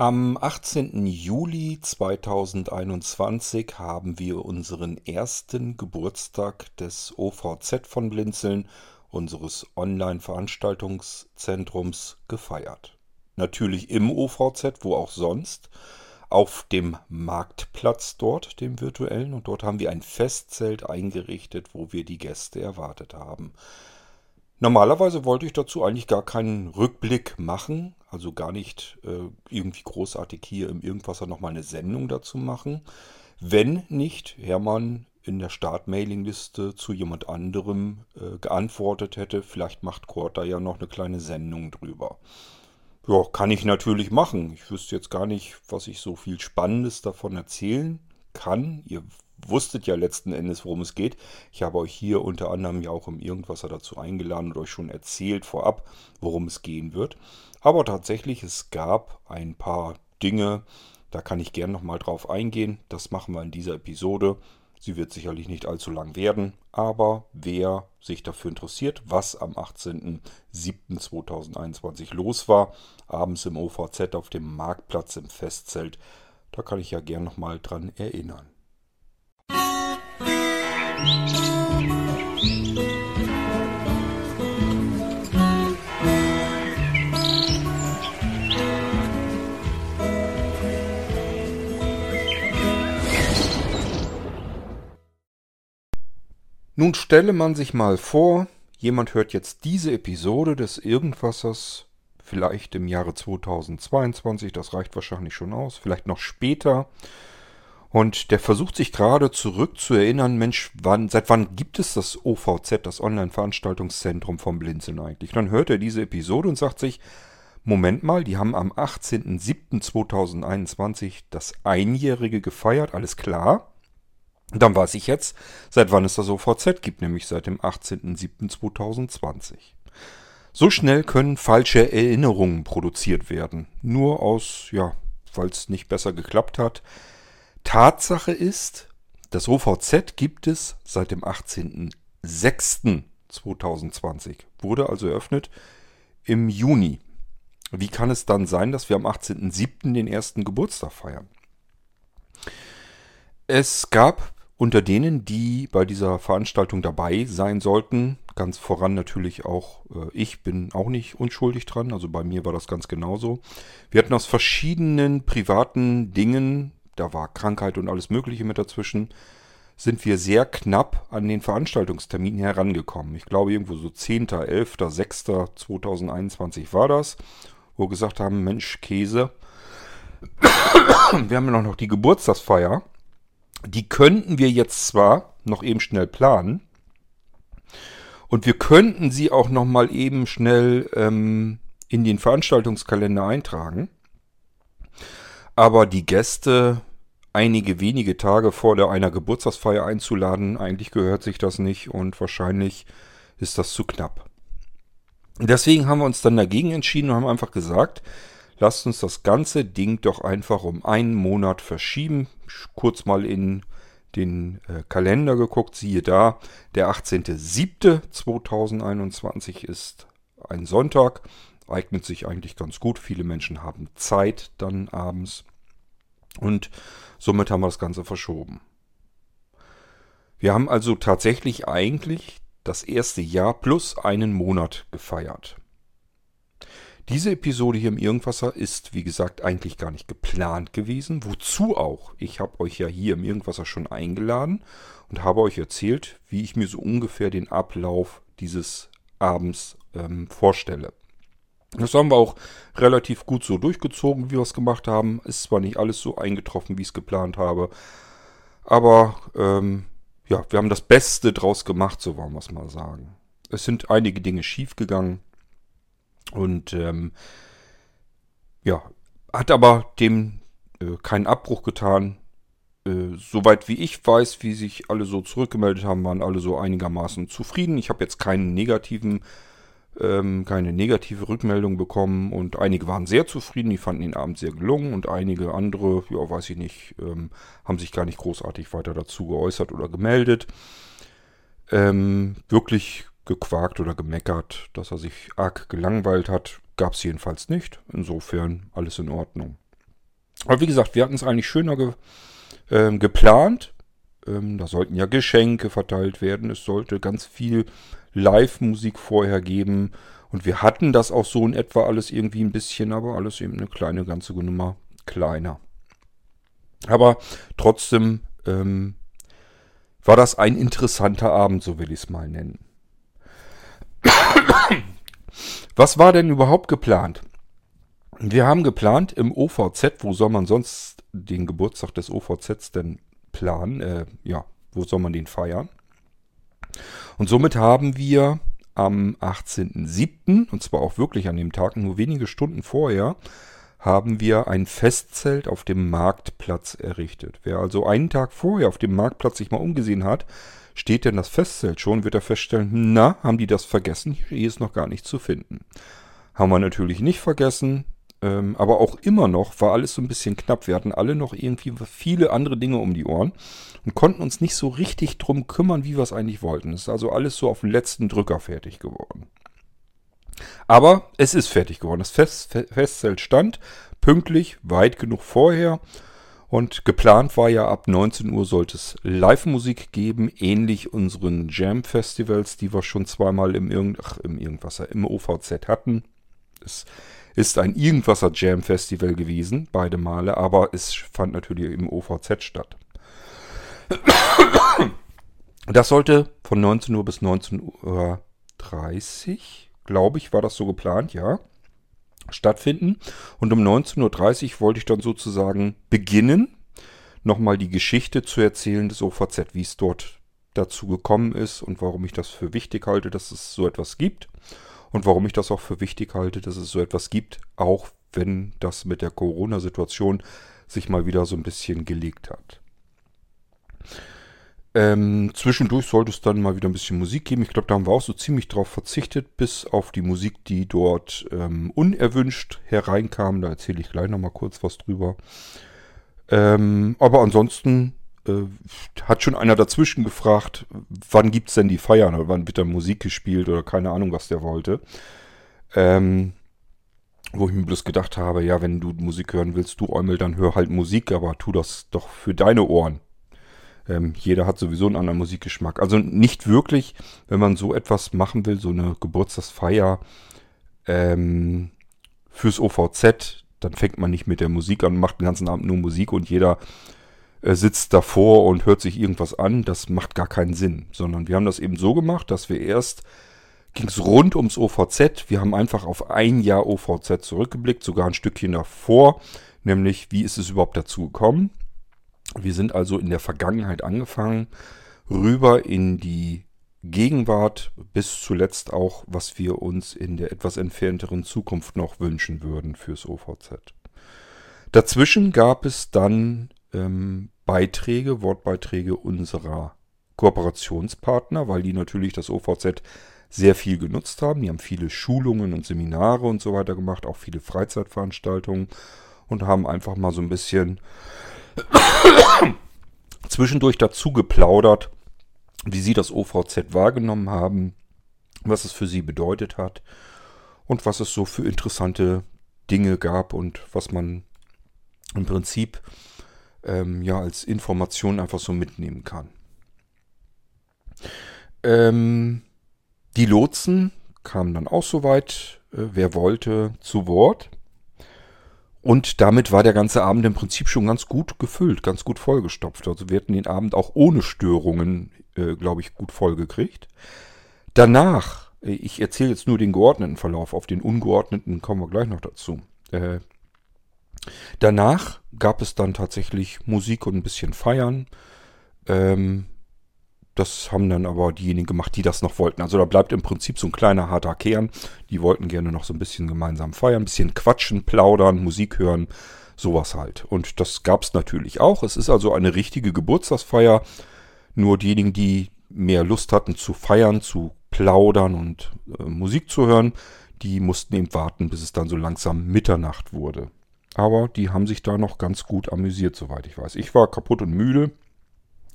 Am 18. Juli 2021 haben wir unseren ersten Geburtstag des OVZ von Blinzeln, unseres Online-Veranstaltungszentrums, gefeiert. Natürlich im OVZ, wo auch sonst, auf dem Marktplatz dort, dem virtuellen, und dort haben wir ein Festzelt eingerichtet, wo wir die Gäste erwartet haben. Normalerweise wollte ich dazu eigentlich gar keinen Rückblick machen, also gar nicht äh, irgendwie großartig hier im Irgendwasser nochmal eine Sendung dazu machen, wenn nicht Hermann in der Start-Mailing-Liste zu jemand anderem äh, geantwortet hätte, vielleicht macht Kurt da ja noch eine kleine Sendung drüber. Ja, kann ich natürlich machen. Ich wüsste jetzt gar nicht, was ich so viel Spannendes davon erzählen kann. Ihr wusstet ja letzten Endes, worum es geht. Ich habe euch hier unter anderem ja auch im Irgendwasser dazu eingeladen und euch schon erzählt vorab, worum es gehen wird. Aber tatsächlich, es gab ein paar Dinge, da kann ich gern nochmal drauf eingehen. Das machen wir in dieser Episode. Sie wird sicherlich nicht allzu lang werden, aber wer sich dafür interessiert, was am 18.07.2021 los war, abends im OVZ auf dem Marktplatz im Festzelt, da kann ich ja gern nochmal dran erinnern. Nun stelle man sich mal vor, jemand hört jetzt diese Episode des Irgendwassers vielleicht im Jahre 2022, das reicht wahrscheinlich schon aus, vielleicht noch später und der versucht sich gerade zurück zu erinnern, Mensch, wann, seit wann gibt es das OVZ, das Online-Veranstaltungszentrum vom Blinzeln eigentlich? dann hört er diese Episode und sagt sich, Moment mal, die haben am 18.07.2021 das Einjährige gefeiert, alles klar. dann weiß ich jetzt, seit wann es das OVZ gibt, nämlich seit dem 18.07.2020. So schnell können falsche Erinnerungen produziert werden. Nur aus, ja, weil es nicht besser geklappt hat, Tatsache ist, das OVZ gibt es seit dem 18.06.2020. Wurde also eröffnet im Juni. Wie kann es dann sein, dass wir am 18.07. den ersten Geburtstag feiern? Es gab unter denen, die bei dieser Veranstaltung dabei sein sollten, ganz voran natürlich auch äh, ich bin auch nicht unschuldig dran, also bei mir war das ganz genauso. Wir hatten aus verschiedenen privaten Dingen da war Krankheit und alles Mögliche mit dazwischen, sind wir sehr knapp an den Veranstaltungstermin herangekommen. Ich glaube, irgendwo so 10., 11., 6. 2021 war das, wo wir gesagt haben, Mensch, Käse, wir haben ja noch die Geburtstagsfeier. Die könnten wir jetzt zwar noch eben schnell planen, und wir könnten sie auch noch mal eben schnell ähm, in den Veranstaltungskalender eintragen. Aber die Gäste einige wenige Tage vor einer Geburtstagsfeier einzuladen, eigentlich gehört sich das nicht und wahrscheinlich ist das zu knapp. Deswegen haben wir uns dann dagegen entschieden und haben einfach gesagt, lasst uns das ganze Ding doch einfach um einen Monat verschieben. Kurz mal in den äh, Kalender geguckt, siehe da, der 18.07.2021 ist ein Sonntag, eignet sich eigentlich ganz gut. Viele Menschen haben Zeit dann abends. Und somit haben wir das Ganze verschoben. Wir haben also tatsächlich eigentlich das erste Jahr plus einen Monat gefeiert. Diese Episode hier im Irgendwasser ist, wie gesagt, eigentlich gar nicht geplant gewesen. Wozu auch? Ich habe euch ja hier im Irgendwasser schon eingeladen und habe euch erzählt, wie ich mir so ungefähr den Ablauf dieses Abends ähm, vorstelle. Das haben wir auch relativ gut so durchgezogen, wie wir es gemacht haben. Ist zwar nicht alles so eingetroffen, wie ich es geplant habe, aber ähm, ja, wir haben das Beste draus gemacht, so wollen wir es mal sagen. Es sind einige Dinge schiefgegangen und ähm, ja, hat aber dem äh, keinen Abbruch getan. Äh, soweit wie ich weiß, wie sich alle so zurückgemeldet haben, waren alle so einigermaßen zufrieden. Ich habe jetzt keinen negativen ähm, keine negative Rückmeldung bekommen und einige waren sehr zufrieden, die fanden den Abend sehr gelungen und einige andere, ja, weiß ich nicht, ähm, haben sich gar nicht großartig weiter dazu geäußert oder gemeldet. Ähm, wirklich gequakt oder gemeckert, dass er sich arg gelangweilt hat, gab es jedenfalls nicht. Insofern alles in Ordnung. Aber wie gesagt, wir hatten es eigentlich schöner ge äh, geplant. Ähm, da sollten ja Geschenke verteilt werden. Es sollte ganz viel Live-Musik vorher geben. Und wir hatten das auch so in etwa alles irgendwie ein bisschen, aber alles eben eine kleine ganze Nummer kleiner. Aber trotzdem ähm, war das ein interessanter Abend, so will ich es mal nennen. Was war denn überhaupt geplant? Wir haben geplant im OVZ, wo soll man sonst den Geburtstag des OVZs denn planen? Äh, ja, wo soll man den feiern? Und somit haben wir am 18.07., und zwar auch wirklich an dem Tag, nur wenige Stunden vorher, haben wir ein Festzelt auf dem Marktplatz errichtet. Wer also einen Tag vorher auf dem Marktplatz sich mal umgesehen hat, steht denn das Festzelt schon, wird er feststellen, na, haben die das vergessen? Hier ist noch gar nicht zu finden. Haben wir natürlich nicht vergessen, ähm, aber auch immer noch war alles so ein bisschen knapp. Wir hatten alle noch irgendwie viele andere Dinge um die Ohren und konnten uns nicht so richtig drum kümmern, wie wir es eigentlich wollten. Es ist also alles so auf den letzten Drücker fertig geworden. Aber es ist fertig geworden. Das Fest, Festzelt stand pünktlich, weit genug vorher. Und geplant war ja, ab 19 Uhr sollte es Live-Musik geben, ähnlich unseren Jam-Festivals, die wir schon zweimal im, Irgend Ach, im Irgendwasser, im OVZ hatten. Es ist ein Irgendwasser Jam-Festival gewesen, beide Male, aber es fand natürlich im OVZ statt. Das sollte von 19 Uhr bis 19.30 Uhr glaube ich, war das so geplant, ja, stattfinden. Und um 19.30 Uhr wollte ich dann sozusagen beginnen, nochmal die Geschichte zu erzählen des OVZ, wie es dort dazu gekommen ist und warum ich das für wichtig halte, dass es so etwas gibt. Und warum ich das auch für wichtig halte, dass es so etwas gibt, auch wenn das mit der Corona-Situation sich mal wieder so ein bisschen gelegt hat. Ähm, zwischendurch sollte es dann mal wieder ein bisschen Musik geben. Ich glaube, da haben wir auch so ziemlich drauf verzichtet, bis auf die Musik, die dort ähm, unerwünscht hereinkam. Da erzähle ich gleich nochmal kurz was drüber. Ähm, aber ansonsten äh, hat schon einer dazwischen gefragt, wann gibt es denn die Feiern oder wann wird da Musik gespielt oder keine Ahnung, was der wollte. Ähm, wo ich mir bloß gedacht habe, ja, wenn du Musik hören willst, du Eumel, dann hör halt Musik, aber tu das doch für deine Ohren. Ähm, jeder hat sowieso einen anderen Musikgeschmack. Also nicht wirklich, wenn man so etwas machen will, so eine Geburtstagsfeier ähm, fürs OVZ, dann fängt man nicht mit der Musik an, macht den ganzen Abend nur Musik und jeder sitzt davor und hört sich irgendwas an. Das macht gar keinen Sinn. Sondern wir haben das eben so gemacht, dass wir erst ging es rund ums OVZ. Wir haben einfach auf ein Jahr OVZ zurückgeblickt, sogar ein Stückchen davor, nämlich wie ist es überhaupt dazu gekommen. Wir sind also in der Vergangenheit angefangen, rüber in die Gegenwart, bis zuletzt auch, was wir uns in der etwas entfernteren Zukunft noch wünschen würden fürs OVZ. Dazwischen gab es dann ähm, Beiträge, Wortbeiträge unserer Kooperationspartner, weil die natürlich das OVZ sehr viel genutzt haben. Die haben viele Schulungen und Seminare und so weiter gemacht, auch viele Freizeitveranstaltungen und haben einfach mal so ein bisschen zwischendurch dazu geplaudert, wie sie das OVZ wahrgenommen haben, was es für sie bedeutet hat und was es so für interessante Dinge gab und was man im Prinzip ähm, ja als Information einfach so mitnehmen kann. Ähm, die Lotsen kamen dann auch soweit, äh, wer wollte, zu Wort. Und damit war der ganze Abend im Prinzip schon ganz gut gefüllt, ganz gut vollgestopft. Also wir hatten den Abend auch ohne Störungen, äh, glaube ich, gut vollgekriegt. Danach, äh, ich erzähle jetzt nur den geordneten Verlauf, auf den ungeordneten kommen wir gleich noch dazu. Äh, danach gab es dann tatsächlich Musik und ein bisschen Feiern. Ähm, das haben dann aber diejenigen gemacht, die das noch wollten. Also da bleibt im Prinzip so ein kleiner harter Kern. Die wollten gerne noch so ein bisschen gemeinsam feiern, ein bisschen quatschen, plaudern, Musik hören, sowas halt. Und das gab es natürlich auch. Es ist also eine richtige Geburtstagsfeier. Nur diejenigen, die mehr Lust hatten zu feiern, zu plaudern und äh, Musik zu hören, die mussten eben warten, bis es dann so langsam Mitternacht wurde. Aber die haben sich da noch ganz gut amüsiert, soweit ich weiß. Ich war kaputt und müde.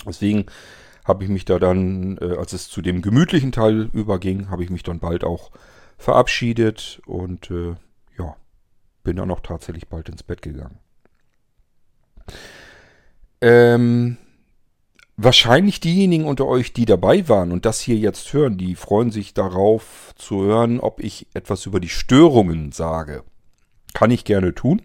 Deswegen habe ich mich da dann, äh, als es zu dem gemütlichen Teil überging, habe ich mich dann bald auch verabschiedet und äh, ja, bin dann auch tatsächlich bald ins Bett gegangen. Ähm, wahrscheinlich diejenigen unter euch, die dabei waren und das hier jetzt hören, die freuen sich darauf zu hören, ob ich etwas über die Störungen sage. Kann ich gerne tun.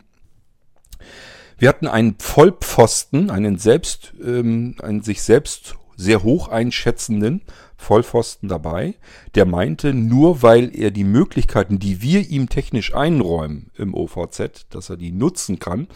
Wir hatten einen Vollpfosten, einen selbst, ähm, einen sich selbst sehr hoch einschätzenden Vollpfosten dabei, der meinte, nur weil er die Möglichkeiten, die wir ihm technisch einräumen im OVZ, dass er die nutzen kann,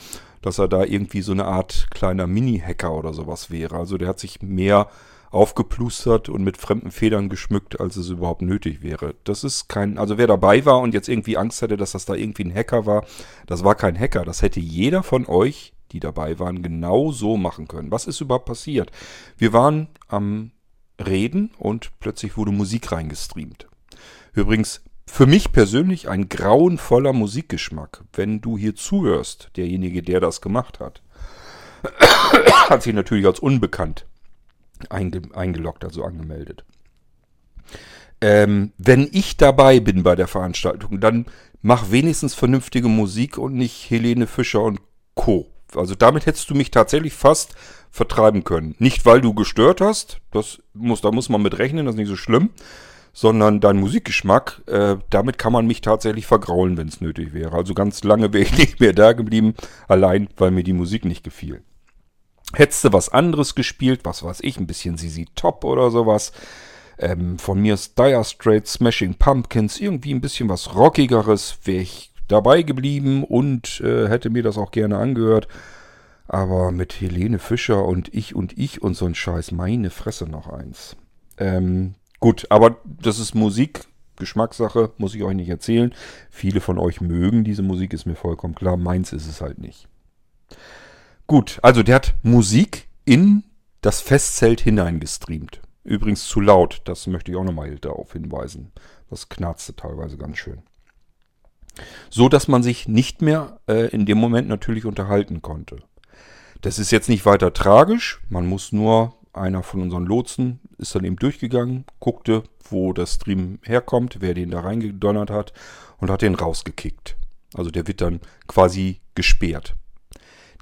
dass er da irgendwie so eine Art kleiner Mini-Hacker oder sowas wäre. Also der hat sich mehr aufgeplustert und mit fremden Federn geschmückt, als es überhaupt nötig wäre. Das ist kein, also wer dabei war und jetzt irgendwie Angst hätte, dass das da irgendwie ein Hacker war, das war kein Hacker. Das hätte jeder von euch, die dabei waren, genau so machen können. Was ist überhaupt passiert? Wir waren am Reden und plötzlich wurde Musik reingestreamt. Übrigens, für mich persönlich ein grauenvoller Musikgeschmack. Wenn du hier zuhörst, derjenige, der das gemacht hat, hat sich natürlich als unbekannt einge eingeloggt, also angemeldet. Ähm, wenn ich dabei bin bei der Veranstaltung, dann mach wenigstens vernünftige Musik und nicht Helene Fischer und Co. Also damit hättest du mich tatsächlich fast vertreiben können. Nicht, weil du gestört hast, das muss, da muss man mit rechnen, das ist nicht so schlimm, sondern dein Musikgeschmack, äh, damit kann man mich tatsächlich vergraulen, wenn es nötig wäre. Also ganz lange wäre ich nicht mehr da geblieben, allein weil mir die Musik nicht gefiel. Hättest du was anderes gespielt, was weiß ich, ein bisschen Sisi Top oder sowas. Ähm, von mir ist Dire Straits, Smashing Pumpkins, irgendwie ein bisschen was Rockigeres, wäre ich dabei geblieben und äh, hätte mir das auch gerne angehört. Aber mit Helene Fischer und ich und ich und so ein Scheiß, meine Fresse noch eins. Ähm, gut, aber das ist Musik, Geschmackssache, muss ich euch nicht erzählen. Viele von euch mögen diese Musik, ist mir vollkommen klar. Meins ist es halt nicht. Gut, also der hat Musik in das Festzelt hineingestreamt. Übrigens zu laut, das möchte ich auch nochmal darauf hinweisen. Das knarzte teilweise ganz schön. So dass man sich nicht mehr äh, in dem Moment natürlich unterhalten konnte. Das ist jetzt nicht weiter tragisch. Man muss nur, einer von unseren Lotsen ist dann eben durchgegangen, guckte, wo der Stream herkommt, wer den da reingedonnert hat und hat den rausgekickt. Also der wird dann quasi gesperrt.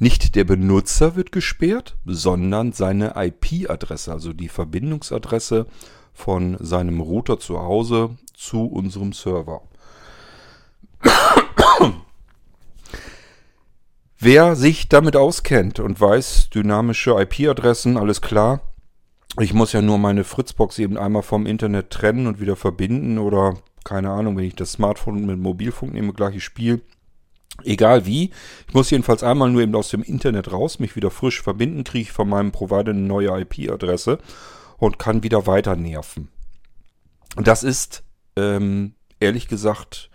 Nicht der Benutzer wird gesperrt, sondern seine IP-Adresse, also die Verbindungsadresse von seinem Router zu Hause zu unserem Server. Wer sich damit auskennt und weiß, dynamische IP-Adressen, alles klar. Ich muss ja nur meine Fritzbox eben einmal vom Internet trennen und wieder verbinden oder keine Ahnung, wenn ich das Smartphone mit Mobilfunk nehme, gleiches Spiel. Egal wie. Ich muss jedenfalls einmal nur eben aus dem Internet raus, mich wieder frisch verbinden, kriege ich von meinem Provider eine neue IP-Adresse und kann wieder weiter nerven. Das ist, ähm, ehrlich gesagt,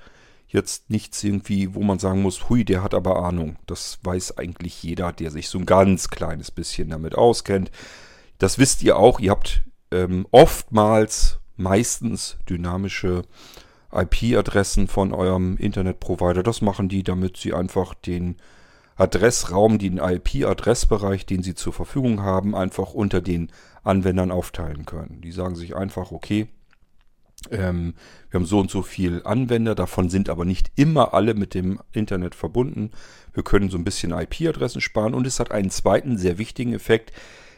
jetzt nichts irgendwie, wo man sagen muss, hui, der hat aber Ahnung. Das weiß eigentlich jeder, der sich so ein ganz kleines bisschen damit auskennt. Das wisst ihr auch. Ihr habt ähm, oftmals, meistens dynamische IP-Adressen von eurem Internetprovider. Das machen die, damit sie einfach den Adressraum, den IP-Adressbereich, den sie zur Verfügung haben, einfach unter den Anwendern aufteilen können. Die sagen sich einfach, okay, ähm, wir haben so und so viel Anwender, davon sind aber nicht immer alle mit dem Internet verbunden. Wir können so ein bisschen IP-Adressen sparen und es hat einen zweiten sehr wichtigen Effekt.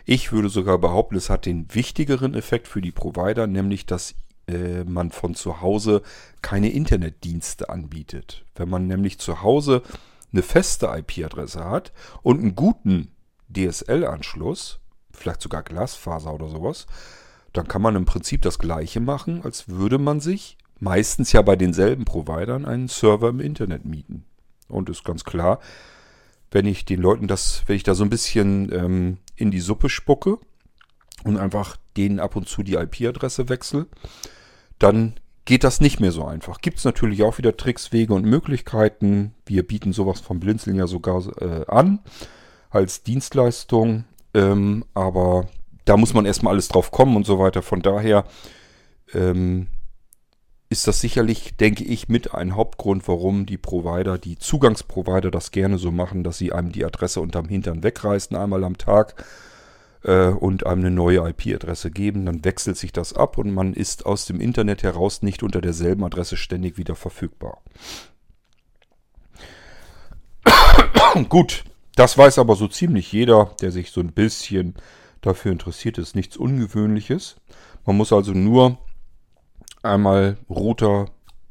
Ich würde sogar behaupten, es hat den wichtigeren Effekt für die Provider, nämlich dass äh, man von zu Hause keine Internetdienste anbietet. Wenn man nämlich zu Hause eine feste IP-Adresse hat und einen guten DSL-Anschluss, vielleicht sogar Glasfaser oder sowas, dann kann man im Prinzip das gleiche machen, als würde man sich meistens ja bei denselben Providern einen Server im Internet mieten. Und ist ganz klar, wenn ich den Leuten das, wenn ich da so ein bisschen ähm, in die Suppe spucke und einfach denen ab und zu die IP-Adresse wechsle, dann geht das nicht mehr so einfach. Gibt es natürlich auch wieder Tricks, Wege und Möglichkeiten. Wir bieten sowas vom Blinzeln ja sogar äh, an als Dienstleistung. Ähm, aber da muss man erstmal alles drauf kommen und so weiter. Von daher ähm, ist das sicherlich, denke ich, mit ein Hauptgrund, warum die Provider, die Zugangsprovider das gerne so machen, dass sie einem die Adresse unterm Hintern wegreißen, einmal am Tag äh, und einem eine neue IP-Adresse geben. Dann wechselt sich das ab und man ist aus dem Internet heraus nicht unter derselben Adresse ständig wieder verfügbar. Gut, Das weiß aber so ziemlich jeder, der sich so ein bisschen dafür interessiert. Ist nichts Ungewöhnliches. Man muss also nur einmal Router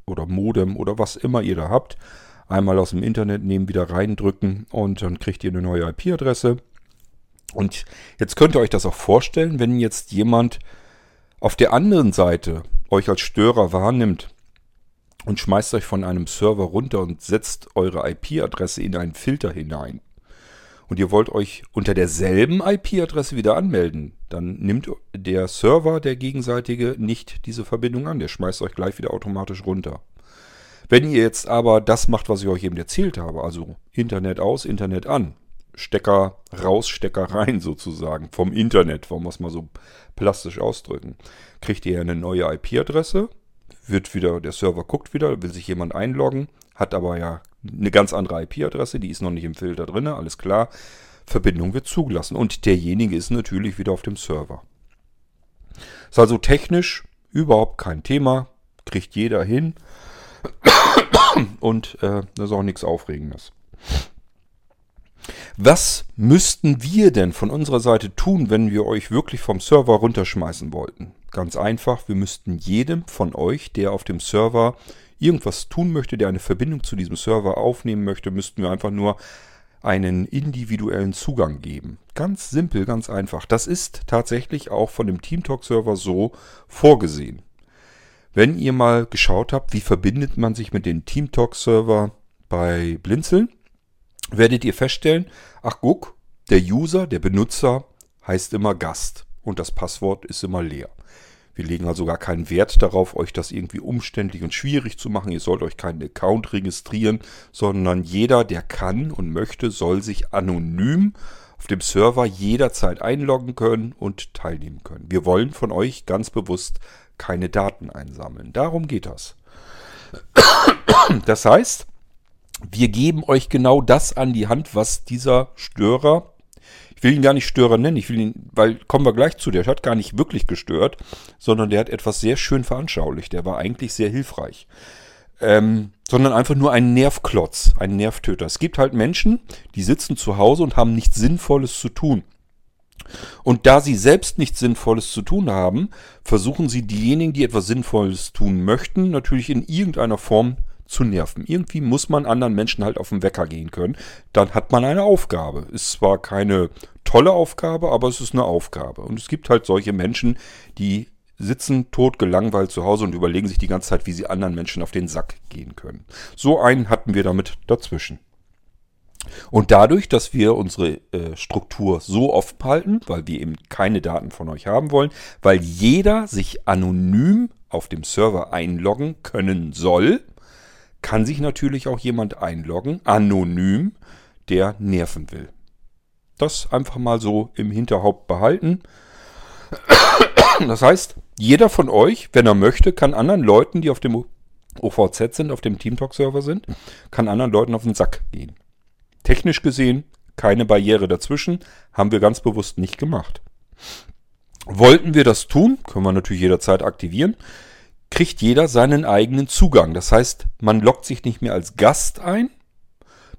oder Modem oder was immer ihr da habt, einmal aus dem Internet nehmen, wieder reindrücken und dann kriegt ihr eine neue IP-Adresse. Und jetzt könnt ihr euch das auch vorstellen, wenn jetzt jemand auf der anderen Seite euch als Störer wahrnimmt und schmeißt euch von einem Server runter und setzt eure IP-Adresse in einen Filter hinein. Und ihr wollt euch unter derselben IP-Adresse wieder anmelden, dann nimmt der Server, der gegenseitige, nicht diese Verbindung an. Der schmeißt euch gleich wieder automatisch runter. Wenn ihr jetzt aber das macht, was ich euch eben erzählt habe, also Internet aus, Internet an, Stecker raus, Stecker rein sozusagen, vom Internet, wollen wir es mal so plastisch ausdrücken, kriegt ihr eine neue IP-Adresse, wird wieder, der Server guckt wieder, will sich jemand einloggen, hat aber ja eine ganz andere IP-Adresse, die ist noch nicht im Filter drin, alles klar. Verbindung wird zugelassen und derjenige ist natürlich wieder auf dem Server. Ist also technisch überhaupt kein Thema, kriegt jeder hin und äh, das ist auch nichts Aufregendes. Was müssten wir denn von unserer Seite tun, wenn wir euch wirklich vom Server runterschmeißen wollten? Ganz einfach, wir müssten jedem von euch, der auf dem Server irgendwas tun möchte, der eine Verbindung zu diesem Server aufnehmen möchte, müssten wir einfach nur einen individuellen Zugang geben. Ganz simpel, ganz einfach. Das ist tatsächlich auch von dem TeamTalk-Server so vorgesehen. Wenn ihr mal geschaut habt, wie verbindet man sich mit dem TeamTalk-Server bei Blinzeln, werdet ihr feststellen, ach guck, der User, der Benutzer heißt immer Gast und das Passwort ist immer leer. Wir legen also gar keinen Wert darauf, euch das irgendwie umständlich und schwierig zu machen. Ihr sollt euch keinen Account registrieren, sondern jeder, der kann und möchte, soll sich anonym auf dem Server jederzeit einloggen können und teilnehmen können. Wir wollen von euch ganz bewusst keine Daten einsammeln. Darum geht das. Das heißt, wir geben euch genau das an die Hand, was dieser Störer, ich will ihn gar nicht Störer nennen, ich will ihn, weil kommen wir gleich zu, der hat gar nicht wirklich gestört, sondern der hat etwas sehr schön veranschaulicht. Der war eigentlich sehr hilfreich. Ähm, sondern einfach nur ein Nervklotz, ein Nervtöter. Es gibt halt Menschen, die sitzen zu Hause und haben nichts Sinnvolles zu tun. Und da sie selbst nichts Sinnvolles zu tun haben, versuchen sie diejenigen, die etwas Sinnvolles tun möchten, natürlich in irgendeiner Form zu nerven. Irgendwie muss man anderen Menschen halt auf den Wecker gehen können. Dann hat man eine Aufgabe. Ist zwar keine tolle Aufgabe, aber es ist eine Aufgabe. Und es gibt halt solche Menschen, die sitzen tot gelangweilt zu Hause und überlegen sich die ganze Zeit, wie sie anderen Menschen auf den Sack gehen können. So einen hatten wir damit dazwischen. Und dadurch, dass wir unsere äh, Struktur so offen halten, weil wir eben keine Daten von euch haben wollen, weil jeder sich anonym auf dem Server einloggen können soll, kann sich natürlich auch jemand einloggen, anonym, der nerven will. Das einfach mal so im Hinterhaupt behalten. Das heißt, jeder von euch, wenn er möchte, kann anderen Leuten, die auf dem OVZ sind, auf dem TeamTalk-Server sind, kann anderen Leuten auf den Sack gehen. Technisch gesehen keine Barriere dazwischen, haben wir ganz bewusst nicht gemacht. Wollten wir das tun, können wir natürlich jederzeit aktivieren kriegt jeder seinen eigenen Zugang. Das heißt, man loggt sich nicht mehr als Gast ein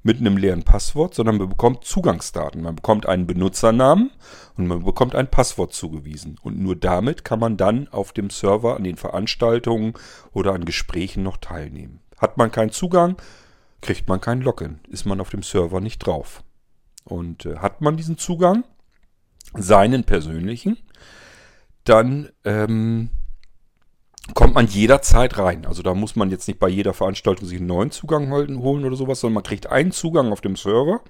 mit einem leeren Passwort, sondern man bekommt Zugangsdaten. Man bekommt einen Benutzernamen und man bekommt ein Passwort zugewiesen. Und nur damit kann man dann auf dem Server an den Veranstaltungen oder an Gesprächen noch teilnehmen. Hat man keinen Zugang, kriegt man kein Login. Ist man auf dem Server nicht drauf. Und äh, hat man diesen Zugang, seinen persönlichen, dann ähm, kommt man jederzeit rein. Also da muss man jetzt nicht bei jeder Veranstaltung sich einen neuen Zugang holen oder sowas, sondern man kriegt einen Zugang auf dem Server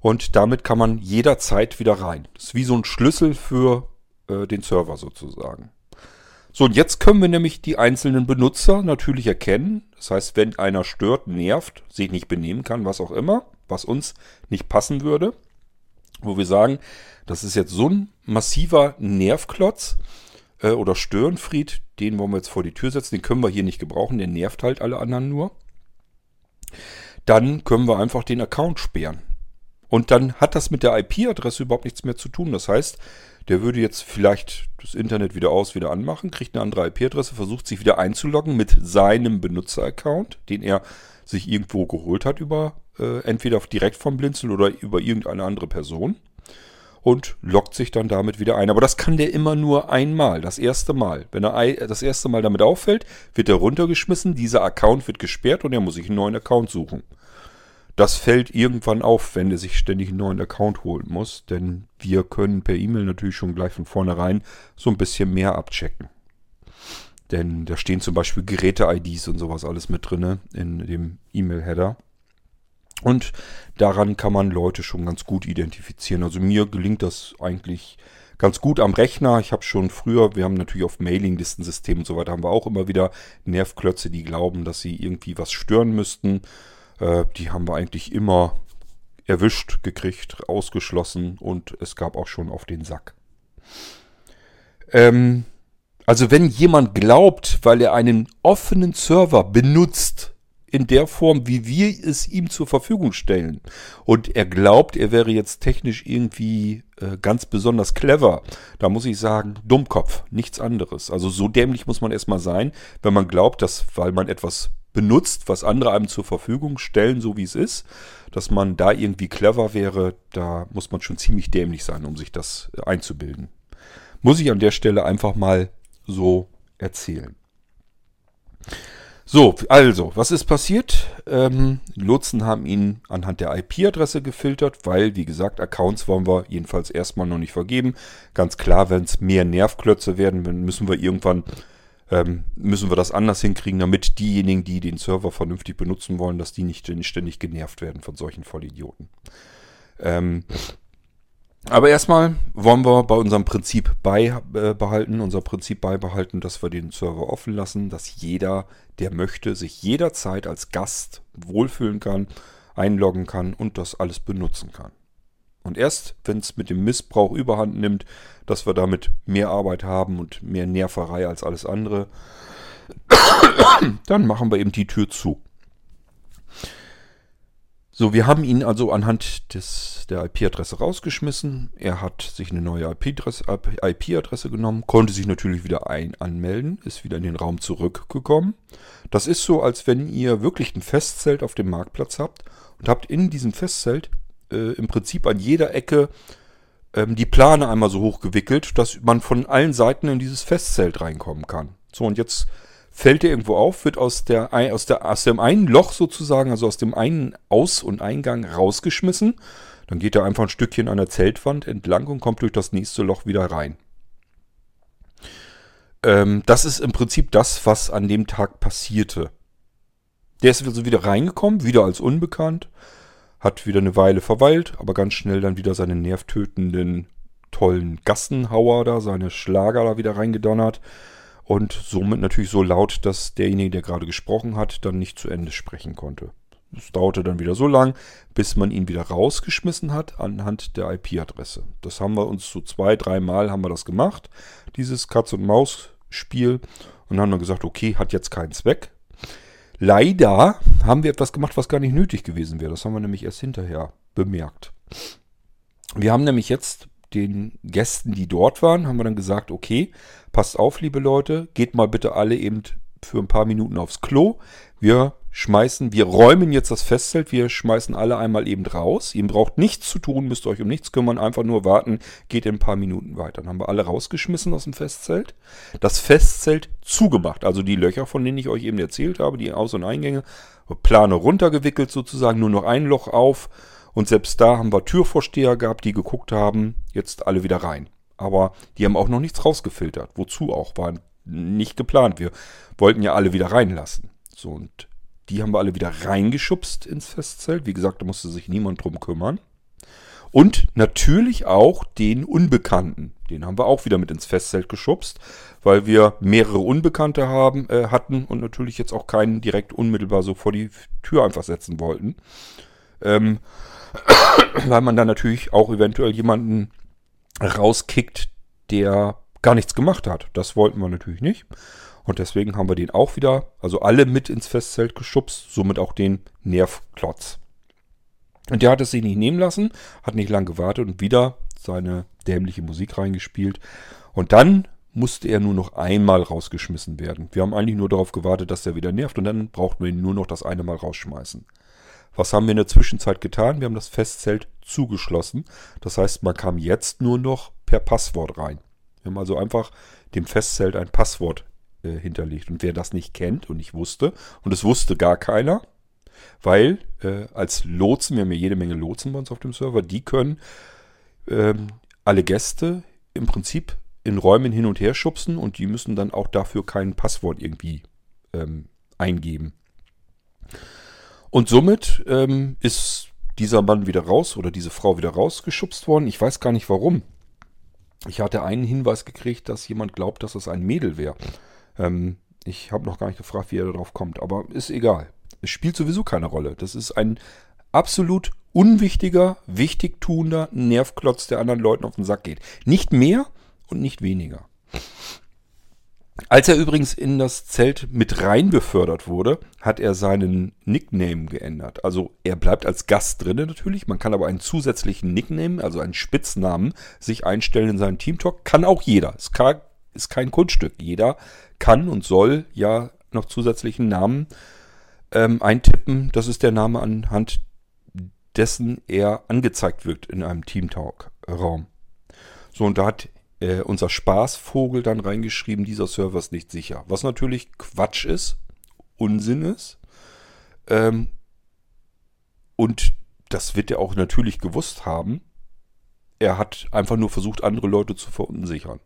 und damit kann man jederzeit wieder rein. Das ist wie so ein Schlüssel für äh, den Server sozusagen. So, und jetzt können wir nämlich die einzelnen Benutzer natürlich erkennen. Das heißt, wenn einer stört, nervt, sich nicht benehmen kann, was auch immer, was uns nicht passen würde, wo wir sagen, das ist jetzt so ein massiver Nervklotz, äh, oder Störenfried, den wollen wir jetzt vor die Tür setzen, den können wir hier nicht gebrauchen, der nervt halt alle anderen nur. Dann können wir einfach den Account sperren. Und dann hat das mit der IP-Adresse überhaupt nichts mehr zu tun. Das heißt, der würde jetzt vielleicht das Internet wieder aus, wieder anmachen, kriegt eine andere IP-Adresse, versucht sich wieder einzuloggen mit seinem Benutzer-Account, den er sich irgendwo geholt hat über äh, entweder direkt vom Blinzeln oder über irgendeine andere Person und lockt sich dann damit wieder ein. Aber das kann der immer nur einmal, das erste Mal. Wenn er das erste Mal damit auffällt, wird er runtergeschmissen, dieser Account wird gesperrt und er muss sich einen neuen Account suchen. Das fällt irgendwann auf, wenn er sich ständig einen neuen Account holen muss, denn wir können per E-Mail natürlich schon gleich von vornherein so ein bisschen mehr abchecken. Denn da stehen zum Beispiel Geräte-IDs und sowas alles mit drin in dem E-Mail-Header. Und daran kann man Leute schon ganz gut identifizieren. Also mir gelingt das eigentlich ganz gut am Rechner. Ich habe schon früher, wir haben natürlich auf Mailinglistensystemen und so weiter, haben wir auch immer wieder Nervklötze, die glauben, dass sie irgendwie was stören müssten. Äh, die haben wir eigentlich immer erwischt, gekriegt, ausgeschlossen und es gab auch schon auf den Sack. Ähm, also wenn jemand glaubt, weil er einen offenen Server benutzt, in der Form, wie wir es ihm zur Verfügung stellen. Und er glaubt, er wäre jetzt technisch irgendwie äh, ganz besonders clever. Da muss ich sagen, Dummkopf, nichts anderes. Also so dämlich muss man erstmal sein, wenn man glaubt, dass, weil man etwas benutzt, was andere einem zur Verfügung stellen, so wie es ist, dass man da irgendwie clever wäre, da muss man schon ziemlich dämlich sein, um sich das äh, einzubilden. Muss ich an der Stelle einfach mal so erzählen. So, also, was ist passiert? Ähm, Lotsen haben ihn anhand der IP-Adresse gefiltert, weil, wie gesagt, Accounts wollen wir jedenfalls erstmal noch nicht vergeben. Ganz klar, wenn es mehr Nervklötze werden, dann müssen wir irgendwann, ähm, müssen wir das anders hinkriegen, damit diejenigen, die den Server vernünftig benutzen wollen, dass die nicht ständig genervt werden von solchen Vollidioten. Ähm, aber erstmal wollen wir bei unserem Prinzip beibehalten, unser Prinzip beibehalten, dass wir den Server offen lassen, dass jeder, der möchte, sich jederzeit als Gast wohlfühlen kann, einloggen kann und das alles benutzen kann. Und erst, wenn es mit dem Missbrauch überhand nimmt, dass wir damit mehr Arbeit haben und mehr Nerverei als alles andere, dann machen wir eben die Tür zu. So, wir haben ihn also anhand des, der IP-Adresse rausgeschmissen. Er hat sich eine neue IP-Adresse genommen, konnte sich natürlich wieder ein anmelden, ist wieder in den Raum zurückgekommen. Das ist so, als wenn ihr wirklich ein Festzelt auf dem Marktplatz habt und habt in diesem Festzelt äh, im Prinzip an jeder Ecke ähm, die Plane einmal so hochgewickelt, dass man von allen Seiten in dieses Festzelt reinkommen kann. So, und jetzt fällt er irgendwo auf, wird aus, der, aus, der, aus dem einen Loch sozusagen, also aus dem einen Aus- und Eingang rausgeschmissen. Dann geht er einfach ein Stückchen an der Zeltwand entlang und kommt durch das nächste Loch wieder rein. Ähm, das ist im Prinzip das, was an dem Tag passierte. Der ist also wieder reingekommen, wieder als unbekannt, hat wieder eine Weile verweilt, aber ganz schnell dann wieder seine nervtötenden, tollen Gassenhauer da, seine Schlager da wieder reingedonnert und somit natürlich so laut, dass derjenige, der gerade gesprochen hat, dann nicht zu Ende sprechen konnte. Es dauerte dann wieder so lang, bis man ihn wieder rausgeschmissen hat anhand der IP-Adresse. Das haben wir uns so zwei, dreimal haben wir das gemacht, dieses Katz- und Maus-Spiel und haben dann gesagt, okay, hat jetzt keinen Zweck. Leider haben wir etwas gemacht, was gar nicht nötig gewesen wäre. Das haben wir nämlich erst hinterher bemerkt. Wir haben nämlich jetzt den Gästen, die dort waren, haben wir dann gesagt, okay, passt auf, liebe Leute, geht mal bitte alle eben für ein paar Minuten aufs Klo. Wir schmeißen, wir räumen jetzt das Festzelt, wir schmeißen alle einmal eben raus. Ihr braucht nichts zu tun, müsst euch um nichts kümmern, einfach nur warten, geht in ein paar Minuten weiter. Dann haben wir alle rausgeschmissen aus dem Festzelt. Das Festzelt zugemacht, also die Löcher, von denen ich euch eben erzählt habe, die Aus- und Eingänge, Plane runtergewickelt sozusagen, nur noch ein Loch auf und selbst da haben wir Türvorsteher gehabt, die geguckt haben, jetzt alle wieder rein. Aber die haben auch noch nichts rausgefiltert. Wozu auch? War nicht geplant. Wir wollten ja alle wieder reinlassen. So, und die haben wir alle wieder reingeschubst ins Festzelt. Wie gesagt, da musste sich niemand drum kümmern. Und natürlich auch den Unbekannten. Den haben wir auch wieder mit ins Festzelt geschubst, weil wir mehrere Unbekannte haben, äh, hatten und natürlich jetzt auch keinen direkt unmittelbar so vor die Tür einfach setzen wollten. Ähm, weil man dann natürlich auch eventuell jemanden rauskickt, der gar nichts gemacht hat. Das wollten wir natürlich nicht. Und deswegen haben wir den auch wieder, also alle mit ins Festzelt geschubst, somit auch den Nervklotz. Und der hat es sich nicht nehmen lassen, hat nicht lang gewartet und wieder seine dämliche Musik reingespielt. Und dann musste er nur noch einmal rausgeschmissen werden. Wir haben eigentlich nur darauf gewartet, dass er wieder nervt und dann brauchten wir ihn nur noch das eine Mal rausschmeißen. Was haben wir in der Zwischenzeit getan? Wir haben das Festzelt zugeschlossen. Das heißt, man kam jetzt nur noch per Passwort rein. Wir haben also einfach dem Festzelt ein Passwort äh, hinterlegt. Und wer das nicht kennt und nicht wusste, und es wusste gar keiner, weil äh, als Lotsen, wir haben ja jede Menge Lotsen bei uns auf dem Server, die können ähm, alle Gäste im Prinzip in Räumen hin und her schubsen und die müssen dann auch dafür kein Passwort irgendwie ähm, eingeben. Und somit ähm, ist dieser Mann wieder raus oder diese Frau wieder rausgeschubst worden. Ich weiß gar nicht warum. Ich hatte einen Hinweis gekriegt, dass jemand glaubt, dass es ein Mädel wäre. Ähm, ich habe noch gar nicht gefragt, wie er darauf kommt, aber ist egal. Es spielt sowieso keine Rolle. Das ist ein absolut unwichtiger, wichtigtuender Nervklotz, der anderen Leuten auf den Sack geht. Nicht mehr und nicht weniger. Als er übrigens in das Zelt mit rein befördert wurde, hat er seinen Nickname geändert. Also er bleibt als Gast drinne natürlich, man kann aber einen zusätzlichen Nickname, also einen Spitznamen, sich einstellen in seinen Teamtalk. Kann auch jeder. Es ist kein Kunststück. Jeder kann und soll ja noch zusätzlichen Namen ähm, eintippen. Das ist der Name anhand dessen er angezeigt wird in einem Teamtalk-Raum. So, und da hat äh, unser Spaßvogel dann reingeschrieben, dieser Server ist nicht sicher. Was natürlich Quatsch ist, Unsinn ist. Ähm, und das wird er auch natürlich gewusst haben. Er hat einfach nur versucht, andere Leute zu verunsichern.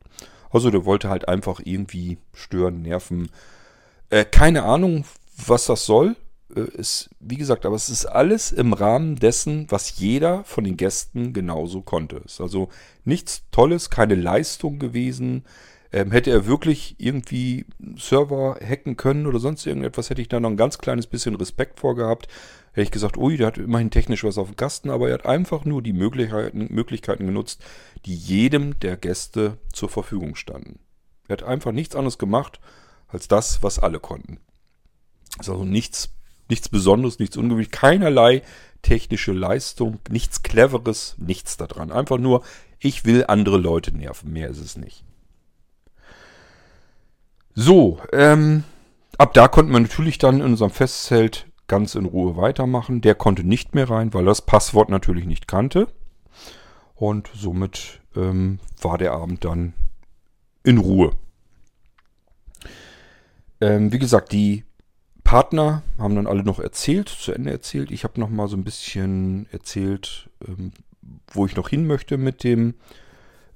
Also der wollte halt einfach irgendwie stören, nerven. Äh, keine Ahnung, was das soll. Äh, ist, wie gesagt, aber es ist alles im Rahmen dessen, was jeder von den Gästen genauso konnte. Es ist also nichts Tolles, keine Leistung gewesen. Ähm, hätte er wirklich irgendwie Server hacken können oder sonst irgendetwas, hätte ich da noch ein ganz kleines bisschen Respekt vorgehabt. Hätte ich gesagt, ui, der hat immerhin technisch was auf dem Kasten, aber er hat einfach nur die Möglichkeiten, Möglichkeiten genutzt, die jedem der Gäste zur Verfügung standen. Er hat einfach nichts anderes gemacht als das, was alle konnten. Ist also nichts Nichts Besonderes, nichts Ungewöhnliches, keinerlei technische Leistung, nichts Cleveres, nichts daran. Einfach nur, ich will andere Leute nerven. Mehr ist es nicht. So, ähm, ab da konnten wir natürlich dann in unserem Festzelt ganz in Ruhe weitermachen. Der konnte nicht mehr rein, weil er das Passwort natürlich nicht kannte. Und somit ähm, war der Abend dann in Ruhe. Ähm, wie gesagt, die Partner haben dann alle noch erzählt, zu Ende erzählt. Ich habe noch mal so ein bisschen erzählt, ähm, wo ich noch hin möchte mit dem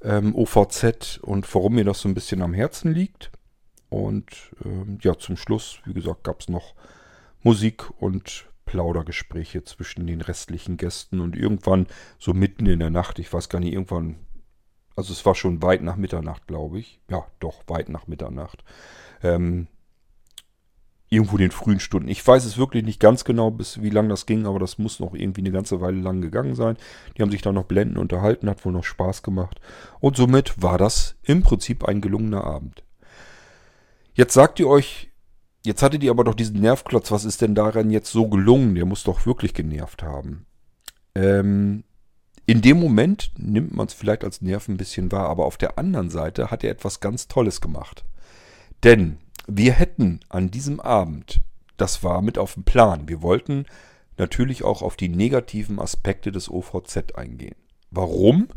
ähm, OVZ und warum mir das so ein bisschen am Herzen liegt. Und ähm, ja, zum Schluss, wie gesagt, gab es noch Musik und Plaudergespräche zwischen den restlichen Gästen und irgendwann so mitten in der Nacht, ich weiß gar nicht, irgendwann, also es war schon weit nach Mitternacht, glaube ich. Ja, doch, weit nach Mitternacht. Ähm, irgendwo in den frühen Stunden. Ich weiß es wirklich nicht ganz genau, bis wie lange das ging, aber das muss noch irgendwie eine ganze Weile lang gegangen sein. Die haben sich da noch blenden unterhalten, hat wohl noch Spaß gemacht. Und somit war das im Prinzip ein gelungener Abend. Jetzt sagt ihr euch, jetzt hattet ihr aber doch diesen Nervklotz, was ist denn daran jetzt so gelungen? Der muss doch wirklich genervt haben. Ähm, in dem Moment nimmt man es vielleicht als Nerv ein bisschen wahr, aber auf der anderen Seite hat er etwas ganz Tolles gemacht. Denn wir hätten an diesem Abend, das war mit auf dem Plan, wir wollten natürlich auch auf die negativen Aspekte des OVZ eingehen. Warum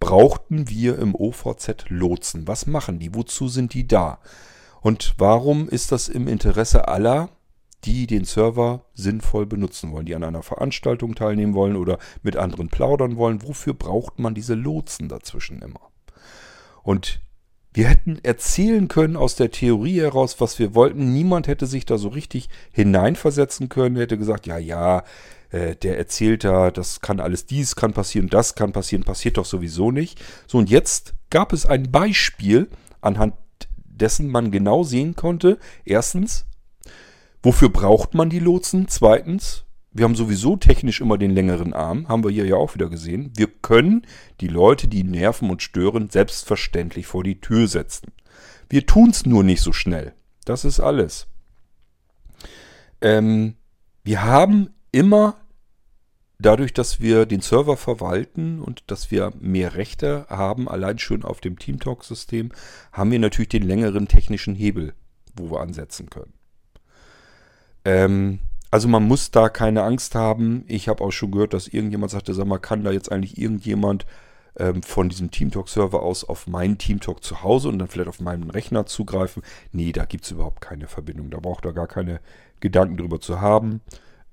brauchten wir im OVZ Lotsen? Was machen die? Wozu sind die da? Und warum ist das im Interesse aller, die den Server sinnvoll benutzen wollen, die an einer Veranstaltung teilnehmen wollen oder mit anderen plaudern wollen? Wofür braucht man diese Lotsen dazwischen immer? Und wir hätten erzählen können aus der Theorie heraus, was wir wollten. Niemand hätte sich da so richtig hineinversetzen können. Hätte gesagt, ja, ja, äh, der erzählt da, das kann alles dies kann passieren, das kann passieren, passiert doch sowieso nicht. So, und jetzt gab es ein Beispiel, anhand dessen man genau sehen konnte, erstens, wofür braucht man die Lotsen? Zweitens, wir haben sowieso technisch immer den längeren Arm, haben wir hier ja auch wieder gesehen. Wir können die Leute, die nerven und stören, selbstverständlich vor die Tür setzen. Wir tun es nur nicht so schnell. Das ist alles. Ähm, wir haben immer dadurch, dass wir den Server verwalten und dass wir mehr Rechte haben, allein schon auf dem TeamTalk-System, haben wir natürlich den längeren technischen Hebel, wo wir ansetzen können. Ähm, also man muss da keine Angst haben. Ich habe auch schon gehört, dass irgendjemand sagte, sag mal, kann da jetzt eigentlich irgendjemand ähm, von diesem TeamTalk-Server aus auf meinen TeamTalk zu Hause und dann vielleicht auf meinen Rechner zugreifen? Nee, da gibt es überhaupt keine Verbindung. Da braucht er gar keine Gedanken drüber zu haben.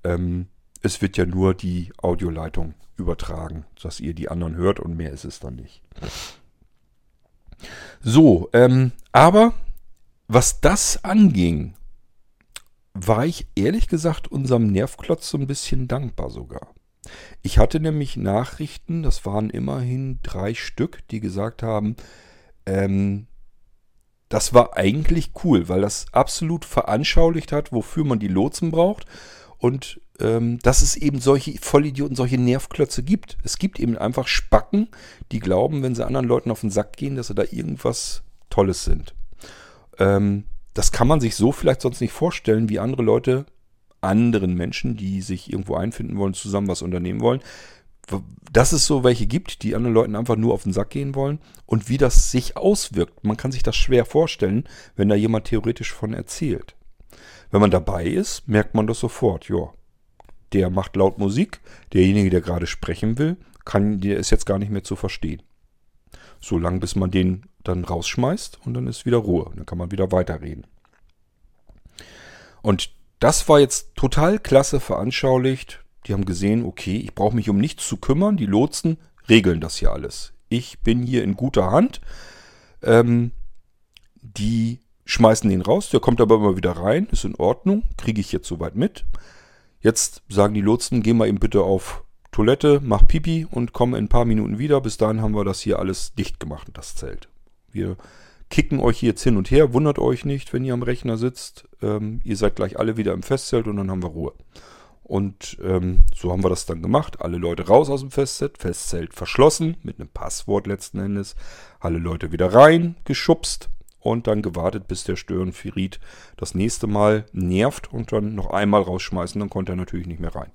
Ähm, es wird ja nur die Audioleitung übertragen, dass ihr die anderen hört und mehr ist es dann nicht. So, ähm, aber was das anging, war ich ehrlich gesagt unserem Nervklotz so ein bisschen dankbar sogar. Ich hatte nämlich Nachrichten, das waren immerhin drei Stück, die gesagt haben, ähm, das war eigentlich cool, weil das absolut veranschaulicht hat, wofür man die Lotsen braucht und ähm, dass es eben solche Vollidioten, solche Nervklötze gibt. Es gibt eben einfach Spacken, die glauben, wenn sie anderen Leuten auf den Sack gehen, dass sie da irgendwas Tolles sind. Ähm, das kann man sich so vielleicht sonst nicht vorstellen, wie andere Leute, anderen Menschen, die sich irgendwo einfinden wollen, zusammen was unternehmen wollen, dass es so welche gibt, die anderen Leuten einfach nur auf den Sack gehen wollen und wie das sich auswirkt. Man kann sich das schwer vorstellen, wenn da jemand theoretisch von erzählt. Wenn man dabei ist, merkt man das sofort. Ja, der macht laut Musik, derjenige, der gerade sprechen will, kann, der ist jetzt gar nicht mehr zu verstehen. So lange, bis man den dann rausschmeißt und dann ist wieder Ruhe. Dann kann man wieder weiterreden. Und das war jetzt total klasse veranschaulicht. Die haben gesehen, okay, ich brauche mich um nichts zu kümmern. Die Lotsen regeln das hier alles. Ich bin hier in guter Hand. Ähm, die schmeißen den raus, der kommt aber immer wieder rein, ist in Ordnung, kriege ich jetzt soweit mit. Jetzt sagen die Lotsen, geh mal eben bitte auf Toilette, mach Pipi und komm in ein paar Minuten wieder. Bis dahin haben wir das hier alles dicht gemacht, das Zelt. Wir kicken euch jetzt hin und her, wundert euch nicht, wenn ihr am Rechner sitzt. Ähm, ihr seid gleich alle wieder im Festzelt und dann haben wir Ruhe. Und ähm, so haben wir das dann gemacht. Alle Leute raus aus dem Festzelt, Festzelt verschlossen, mit einem Passwort letzten Endes. Alle Leute wieder rein, geschubst und dann gewartet, bis der Störenferit das nächste Mal nervt und dann noch einmal rausschmeißen, dann konnte er natürlich nicht mehr rein.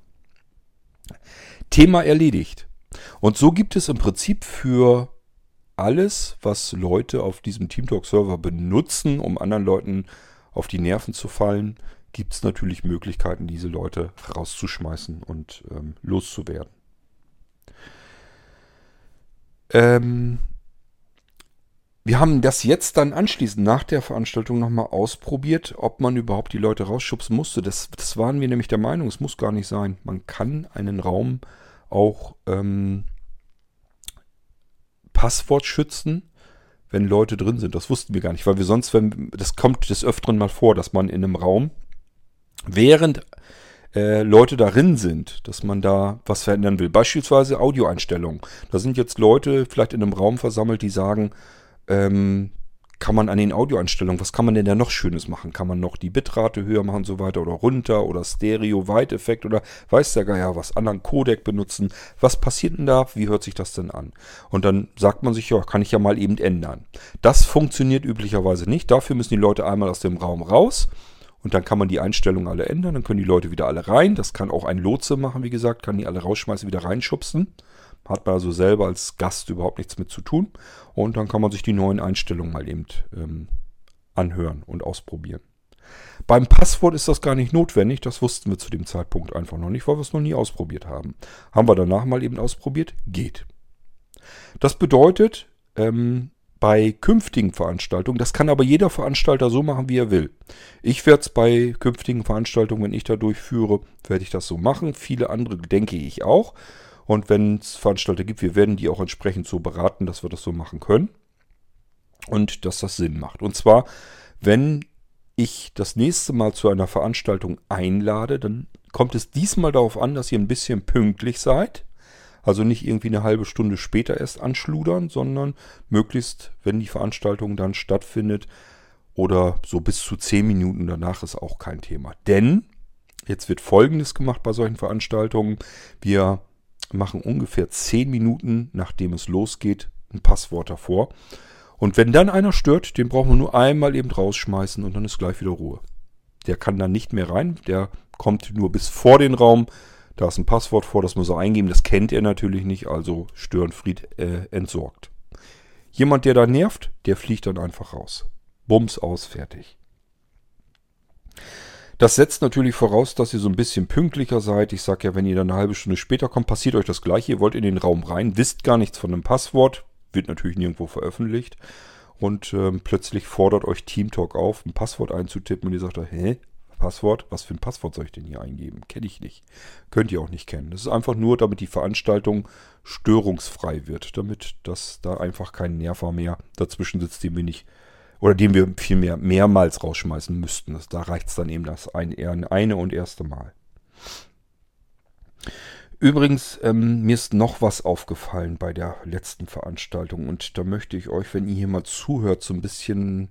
Thema erledigt. Und so gibt es im Prinzip für alles, was Leute auf diesem TeamTalk-Server benutzen, um anderen Leuten auf die Nerven zu fallen, gibt es natürlich Möglichkeiten, diese Leute rauszuschmeißen und ähm, loszuwerden. Ähm, wir haben das jetzt dann anschließend nach der Veranstaltung nochmal ausprobiert, ob man überhaupt die Leute rausschubsen musste. Das, das waren wir nämlich der Meinung, es muss gar nicht sein. Man kann einen Raum auch ähm, Passwort schützen, wenn Leute drin sind. Das wussten wir gar nicht, weil wir sonst, wenn das kommt des Öfteren mal vor, dass man in einem Raum, während äh, Leute darin sind, dass man da was verändern will. Beispielsweise Audioeinstellungen. Da sind jetzt Leute vielleicht in einem Raum versammelt, die sagen, ähm, kann man an den Audioeinstellungen, was kann man denn da noch Schönes machen? Kann man noch die Bitrate höher machen so weiter oder runter oder Stereo-Weiteffekt oder weiß der Geier was, anderen Codec benutzen? Was passiert denn da? Wie hört sich das denn an? Und dann sagt man sich, ja, kann ich ja mal eben ändern. Das funktioniert üblicherweise nicht. Dafür müssen die Leute einmal aus dem Raum raus und dann kann man die Einstellungen alle ändern. Dann können die Leute wieder alle rein. Das kann auch ein Lotse machen, wie gesagt, kann die alle rausschmeißen, wieder reinschubsen. Hat man also selber als Gast überhaupt nichts mit zu tun. Und dann kann man sich die neuen Einstellungen mal eben ähm, anhören und ausprobieren. Beim Passwort ist das gar nicht notwendig. Das wussten wir zu dem Zeitpunkt einfach noch nicht, weil wir es noch nie ausprobiert haben. Haben wir danach mal eben ausprobiert? Geht. Das bedeutet, ähm, bei künftigen Veranstaltungen, das kann aber jeder Veranstalter so machen, wie er will. Ich werde es bei künftigen Veranstaltungen, wenn ich da durchführe, werde ich das so machen. Viele andere denke ich auch. Und wenn es Veranstalter gibt, wir werden die auch entsprechend so beraten, dass wir das so machen können. Und dass das Sinn macht. Und zwar, wenn ich das nächste Mal zu einer Veranstaltung einlade, dann kommt es diesmal darauf an, dass ihr ein bisschen pünktlich seid. Also nicht irgendwie eine halbe Stunde später erst anschludern, sondern möglichst, wenn die Veranstaltung dann stattfindet, oder so bis zu zehn Minuten danach ist auch kein Thema. Denn jetzt wird Folgendes gemacht bei solchen Veranstaltungen. Wir machen ungefähr 10 Minuten, nachdem es losgeht, ein Passwort davor. Und wenn dann einer stört, den brauchen wir nur einmal eben rausschmeißen und dann ist gleich wieder Ruhe. Der kann dann nicht mehr rein, der kommt nur bis vor den Raum. Da ist ein Passwort vor, das muss er eingeben, das kennt er natürlich nicht, also Störenfried äh, entsorgt. Jemand, der da nervt, der fliegt dann einfach raus. Bums aus, fertig. Das setzt natürlich voraus, dass ihr so ein bisschen pünktlicher seid. Ich sage ja, wenn ihr dann eine halbe Stunde später kommt, passiert euch das gleiche. Ihr wollt in den Raum rein, wisst gar nichts von dem Passwort, wird natürlich nirgendwo veröffentlicht. Und ähm, plötzlich fordert euch TeamTalk auf, ein Passwort einzutippen und ihr sagt, hä, Passwort? Was für ein Passwort soll ich denn hier eingeben? Kenne ich nicht. Könnt ihr auch nicht kennen. Das ist einfach nur, damit die Veranstaltung störungsfrei wird, damit das da einfach kein Nerver mehr dazwischen sitzt, den wir nicht oder den wir vielmehr mehrmals rausschmeißen müssten. Das, da reicht es dann eben das ein, eine und erste Mal. Übrigens, ähm, mir ist noch was aufgefallen bei der letzten Veranstaltung und da möchte ich euch, wenn ihr hier mal zuhört, so ein bisschen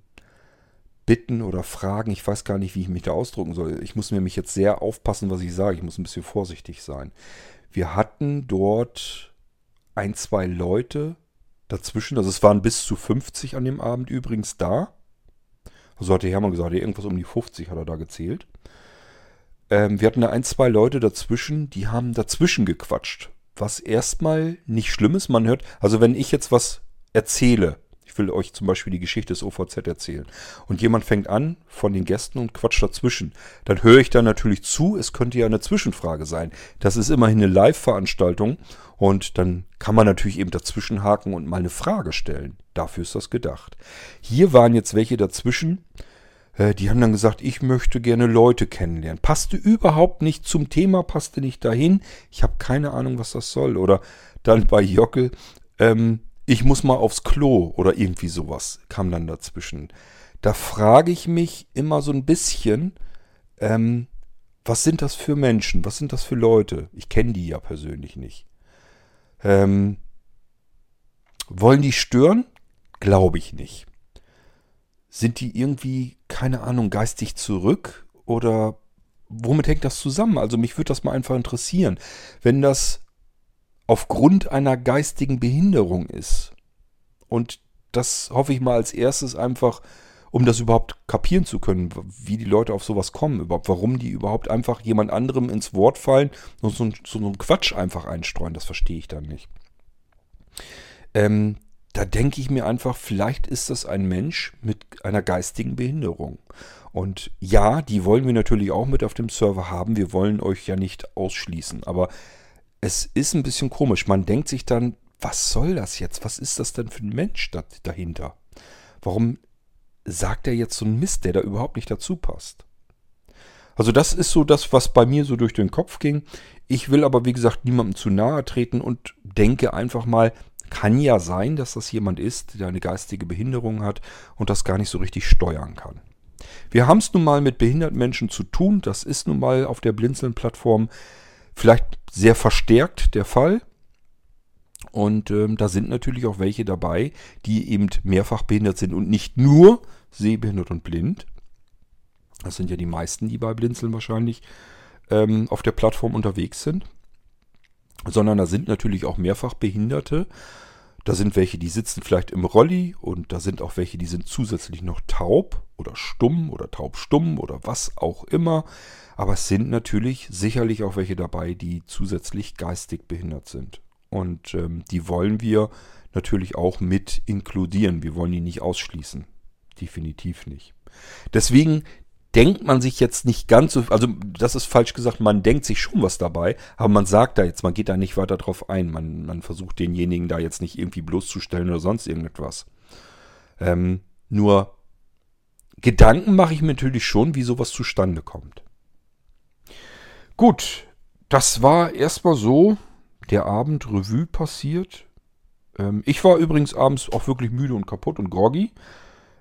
bitten oder fragen. Ich weiß gar nicht, wie ich mich da ausdrücken soll. Ich muss nämlich jetzt sehr aufpassen, was ich sage. Ich muss ein bisschen vorsichtig sein. Wir hatten dort ein, zwei Leute dazwischen. Also es waren bis zu 50 an dem Abend übrigens da. Also hat der Hermann gesagt, irgendwas um die 50 hat er da gezählt. Ähm, wir hatten da ein, zwei Leute dazwischen, die haben dazwischen gequatscht. Was erstmal nicht schlimm ist. Man hört, also wenn ich jetzt was erzähle, will euch zum Beispiel die Geschichte des OVZ erzählen. Und jemand fängt an von den Gästen und quatscht dazwischen. Dann höre ich da natürlich zu. Es könnte ja eine Zwischenfrage sein. Das ist immerhin eine Live-Veranstaltung. Und dann kann man natürlich eben dazwischen haken und mal eine Frage stellen. Dafür ist das gedacht. Hier waren jetzt welche dazwischen. Äh, die haben dann gesagt, ich möchte gerne Leute kennenlernen. Passte überhaupt nicht zum Thema, passte nicht dahin. Ich habe keine Ahnung, was das soll. Oder dann bei Jockel, ähm, ich muss mal aufs Klo oder irgendwie sowas kam dann dazwischen. Da frage ich mich immer so ein bisschen, ähm, was sind das für Menschen? Was sind das für Leute? Ich kenne die ja persönlich nicht. Ähm, wollen die stören? Glaube ich nicht. Sind die irgendwie, keine Ahnung, geistig zurück? Oder womit hängt das zusammen? Also mich würde das mal einfach interessieren. Wenn das aufgrund einer geistigen Behinderung ist. Und das hoffe ich mal als erstes einfach, um das überhaupt kapieren zu können, wie die Leute auf sowas kommen, überhaupt, warum die überhaupt einfach jemand anderem ins Wort fallen und so, so einen Quatsch einfach einstreuen, das verstehe ich dann nicht. Ähm, da denke ich mir einfach, vielleicht ist das ein Mensch mit einer geistigen Behinderung. Und ja, die wollen wir natürlich auch mit auf dem Server haben. Wir wollen euch ja nicht ausschließen. Aber es ist ein bisschen komisch. Man denkt sich dann, was soll das jetzt? Was ist das denn für ein Mensch dahinter? Warum sagt er jetzt so einen Mist, der da überhaupt nicht dazu passt? Also das ist so das, was bei mir so durch den Kopf ging. Ich will aber, wie gesagt, niemandem zu nahe treten und denke einfach mal, kann ja sein, dass das jemand ist, der eine geistige Behinderung hat und das gar nicht so richtig steuern kann. Wir haben es nun mal mit behinderten Menschen zu tun. Das ist nun mal auf der Blinzeln-Plattform vielleicht sehr verstärkt der Fall. Und ähm, da sind natürlich auch welche dabei, die eben mehrfach behindert sind und nicht nur sehbehindert und blind. Das sind ja die meisten, die bei Blinzeln wahrscheinlich ähm, auf der Plattform unterwegs sind. Sondern da sind natürlich auch mehrfach Behinderte. Da sind welche, die sitzen vielleicht im Rolli und da sind auch welche, die sind zusätzlich noch taub oder stumm oder taubstumm oder was auch immer. Aber es sind natürlich sicherlich auch welche dabei, die zusätzlich geistig behindert sind. Und ähm, die wollen wir natürlich auch mit inkludieren. Wir wollen die nicht ausschließen. Definitiv nicht. Deswegen denkt man sich jetzt nicht ganz so, also das ist falsch gesagt, man denkt sich schon was dabei, aber man sagt da jetzt, man geht da nicht weiter drauf ein. Man, man versucht denjenigen da jetzt nicht irgendwie bloßzustellen oder sonst irgendetwas. Ähm, nur Gedanken mache ich mir natürlich schon, wie sowas zustande kommt. Gut, das war erstmal so der Abend Revue passiert. Ähm, ich war übrigens abends auch wirklich müde und kaputt und groggy.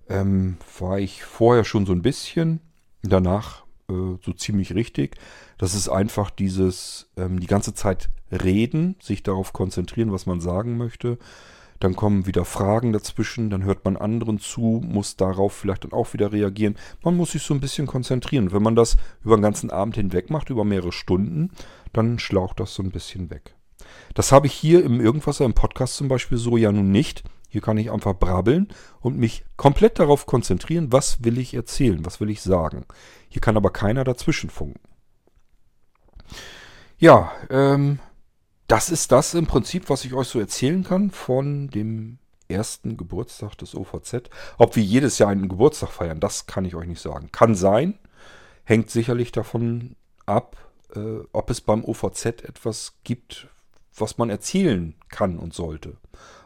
Ähm, war ich vorher schon so ein bisschen, danach äh, so ziemlich richtig. Das ist einfach dieses ähm, die ganze Zeit reden, sich darauf konzentrieren, was man sagen möchte. Dann kommen wieder Fragen dazwischen, dann hört man anderen zu, muss darauf vielleicht dann auch wieder reagieren. Man muss sich so ein bisschen konzentrieren. Wenn man das über den ganzen Abend hinweg macht, über mehrere Stunden, dann schlaucht das so ein bisschen weg. Das habe ich hier im Irgendwasser im Podcast zum Beispiel so ja nun nicht. Hier kann ich einfach brabbeln und mich komplett darauf konzentrieren, was will ich erzählen, was will ich sagen. Hier kann aber keiner dazwischen funken. Ja, ähm, das ist das im Prinzip, was ich euch so erzählen kann von dem ersten Geburtstag des OVZ. Ob wir jedes Jahr einen Geburtstag feiern, das kann ich euch nicht sagen. Kann sein, Hängt sicherlich davon ab, äh, ob es beim OVZ etwas gibt, was man erzielen kann und sollte.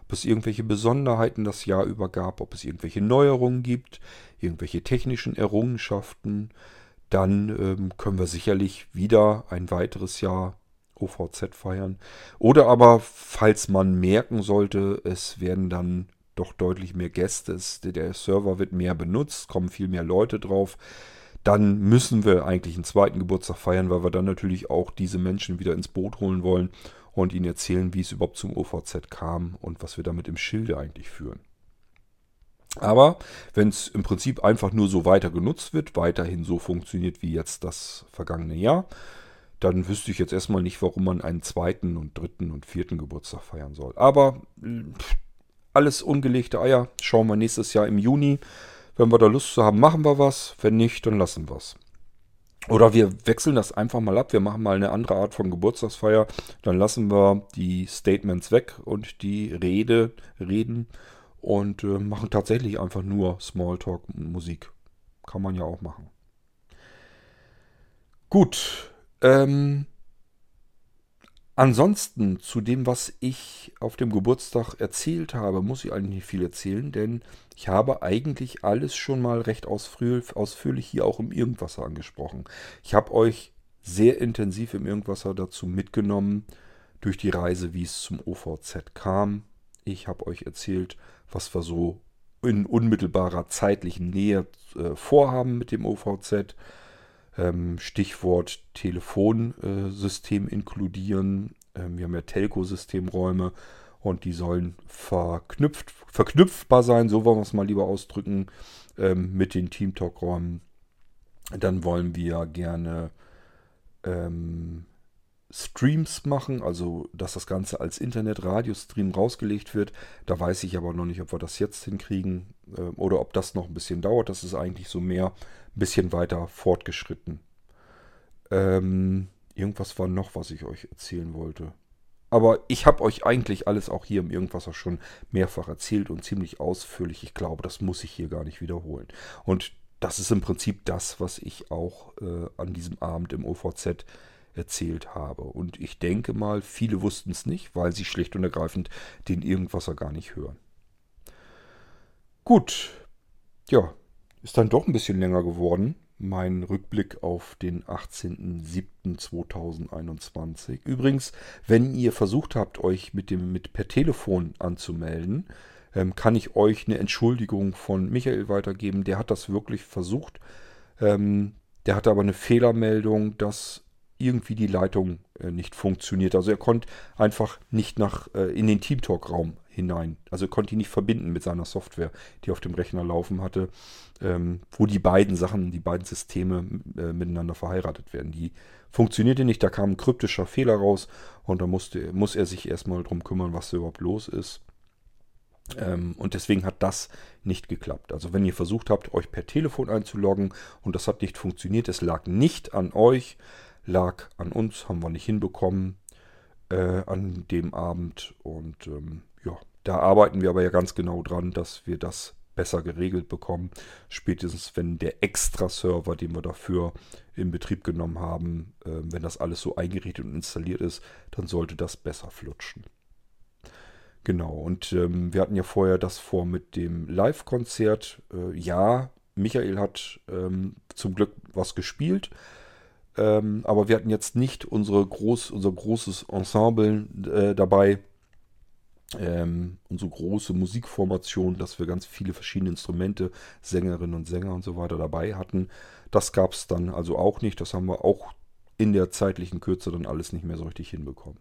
Ob es irgendwelche Besonderheiten das Jahr über gab, ob es irgendwelche Neuerungen gibt, irgendwelche technischen Errungenschaften, dann ähm, können wir sicherlich wieder ein weiteres Jahr OVZ feiern. Oder aber, falls man merken sollte, es werden dann doch deutlich mehr Gäste, der Server wird mehr benutzt, kommen viel mehr Leute drauf, dann müssen wir eigentlich einen zweiten Geburtstag feiern, weil wir dann natürlich auch diese Menschen wieder ins Boot holen wollen und ihnen erzählen, wie es überhaupt zum OVZ kam und was wir damit im Schilde eigentlich führen. Aber wenn es im Prinzip einfach nur so weiter genutzt wird, weiterhin so funktioniert wie jetzt das vergangene Jahr, dann wüsste ich jetzt erstmal nicht, warum man einen zweiten und dritten und vierten Geburtstag feiern soll. Aber alles ungelegte Eier. Schauen wir nächstes Jahr im Juni. Wenn wir da Lust zu haben, machen wir was. Wenn nicht, dann lassen wir es. Oder wir wechseln das einfach mal ab. Wir machen mal eine andere Art von Geburtstagsfeier. Dann lassen wir die Statements weg und die Rede, Reden und äh, machen tatsächlich einfach nur Smalltalk Musik. Kann man ja auch machen. Gut. Ähm, Ansonsten zu dem, was ich auf dem Geburtstag erzählt habe, muss ich eigentlich nicht viel erzählen, denn ich habe eigentlich alles schon mal recht ausführlich hier auch im Irgendwasser angesprochen. Ich habe euch sehr intensiv im Irgendwasser dazu mitgenommen, durch die Reise, wie es zum OVZ kam. Ich habe euch erzählt, was wir so in unmittelbarer zeitlichen Nähe äh, vorhaben mit dem OVZ. Ähm, Stichwort Telefonsystem inkludieren. Ähm, wir haben ja Telco-Systemräume und die sollen verknüpft, verknüpfbar sein, so wollen wir es mal lieber ausdrücken, ähm, mit den Teamtalk-Räumen. Dann wollen wir gerne ähm, Streams machen, also dass das Ganze als Internet-Radio-Stream rausgelegt wird. Da weiß ich aber noch nicht, ob wir das jetzt hinkriegen äh, oder ob das noch ein bisschen dauert. Das ist eigentlich so mehr ein bisschen weiter fortgeschritten. Ähm, irgendwas war noch, was ich euch erzählen wollte. Aber ich habe euch eigentlich alles auch hier im Irgendwas schon mehrfach erzählt und ziemlich ausführlich. Ich glaube, das muss ich hier gar nicht wiederholen. Und das ist im Prinzip das, was ich auch äh, an diesem Abend im OVZ erzählt habe. Und ich denke mal, viele wussten es nicht, weil sie schlicht und ergreifend den Irgendwasser gar nicht hören. Gut, ja, ist dann doch ein bisschen länger geworden. Mein Rückblick auf den 18.07.2021. Übrigens, wenn ihr versucht habt, euch mit dem mit per Telefon anzumelden, ähm, kann ich euch eine Entschuldigung von Michael weitergeben. Der hat das wirklich versucht. Ähm, der hatte aber eine Fehlermeldung, dass irgendwie die Leitung äh, nicht funktioniert. Also er konnte einfach nicht nach äh, in den Teamtalk-Raum hinein. Also er konnte ihn nicht verbinden mit seiner Software, die auf dem Rechner laufen hatte, ähm, wo die beiden Sachen, die beiden Systeme äh, miteinander verheiratet werden. Die funktionierte nicht, da kam ein kryptischer Fehler raus und da musste, muss er sich erstmal drum kümmern, was da überhaupt los ist. Ähm, und deswegen hat das nicht geklappt. Also wenn ihr versucht habt, euch per Telefon einzuloggen und das hat nicht funktioniert, es lag nicht an euch, lag an uns, haben wir nicht hinbekommen äh, an dem Abend. Und ähm, ja, da arbeiten wir aber ja ganz genau dran, dass wir das besser geregelt bekommen. Spätestens wenn der Extra-Server, den wir dafür in Betrieb genommen haben, äh, wenn das alles so eingerichtet und installiert ist, dann sollte das besser flutschen. Genau, und ähm, wir hatten ja vorher das vor mit dem Live-Konzert. Äh, ja, Michael hat ähm, zum Glück was gespielt. Ähm, aber wir hatten jetzt nicht unsere groß, unser großes Ensemble äh, dabei, ähm, unsere große Musikformation, dass wir ganz viele verschiedene Instrumente, Sängerinnen und Sänger und so weiter dabei hatten. Das gab es dann also auch nicht. Das haben wir auch in der zeitlichen Kürze dann alles nicht mehr so richtig hinbekommen.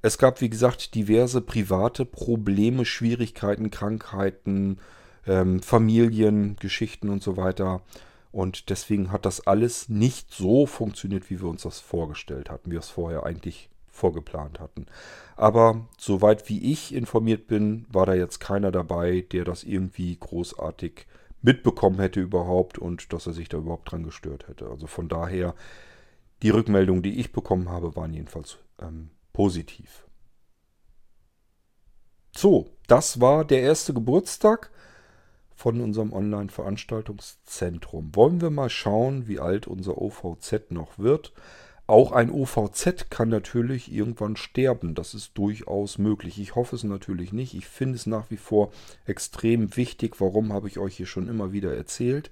Es gab, wie gesagt, diverse private Probleme, Schwierigkeiten, Krankheiten, ähm, Familiengeschichten und so weiter. Und deswegen hat das alles nicht so funktioniert, wie wir uns das vorgestellt hatten, wie wir es vorher eigentlich vorgeplant hatten. Aber soweit wie ich informiert bin, war da jetzt keiner dabei, der das irgendwie großartig mitbekommen hätte überhaupt und dass er sich da überhaupt dran gestört hätte. Also von daher, die Rückmeldungen, die ich bekommen habe, waren jedenfalls ähm, positiv. So, das war der erste Geburtstag von unserem Online-Veranstaltungszentrum. Wollen wir mal schauen, wie alt unser OVZ noch wird. Auch ein OVZ kann natürlich irgendwann sterben. Das ist durchaus möglich. Ich hoffe es natürlich nicht. Ich finde es nach wie vor extrem wichtig. Warum habe ich euch hier schon immer wieder erzählt?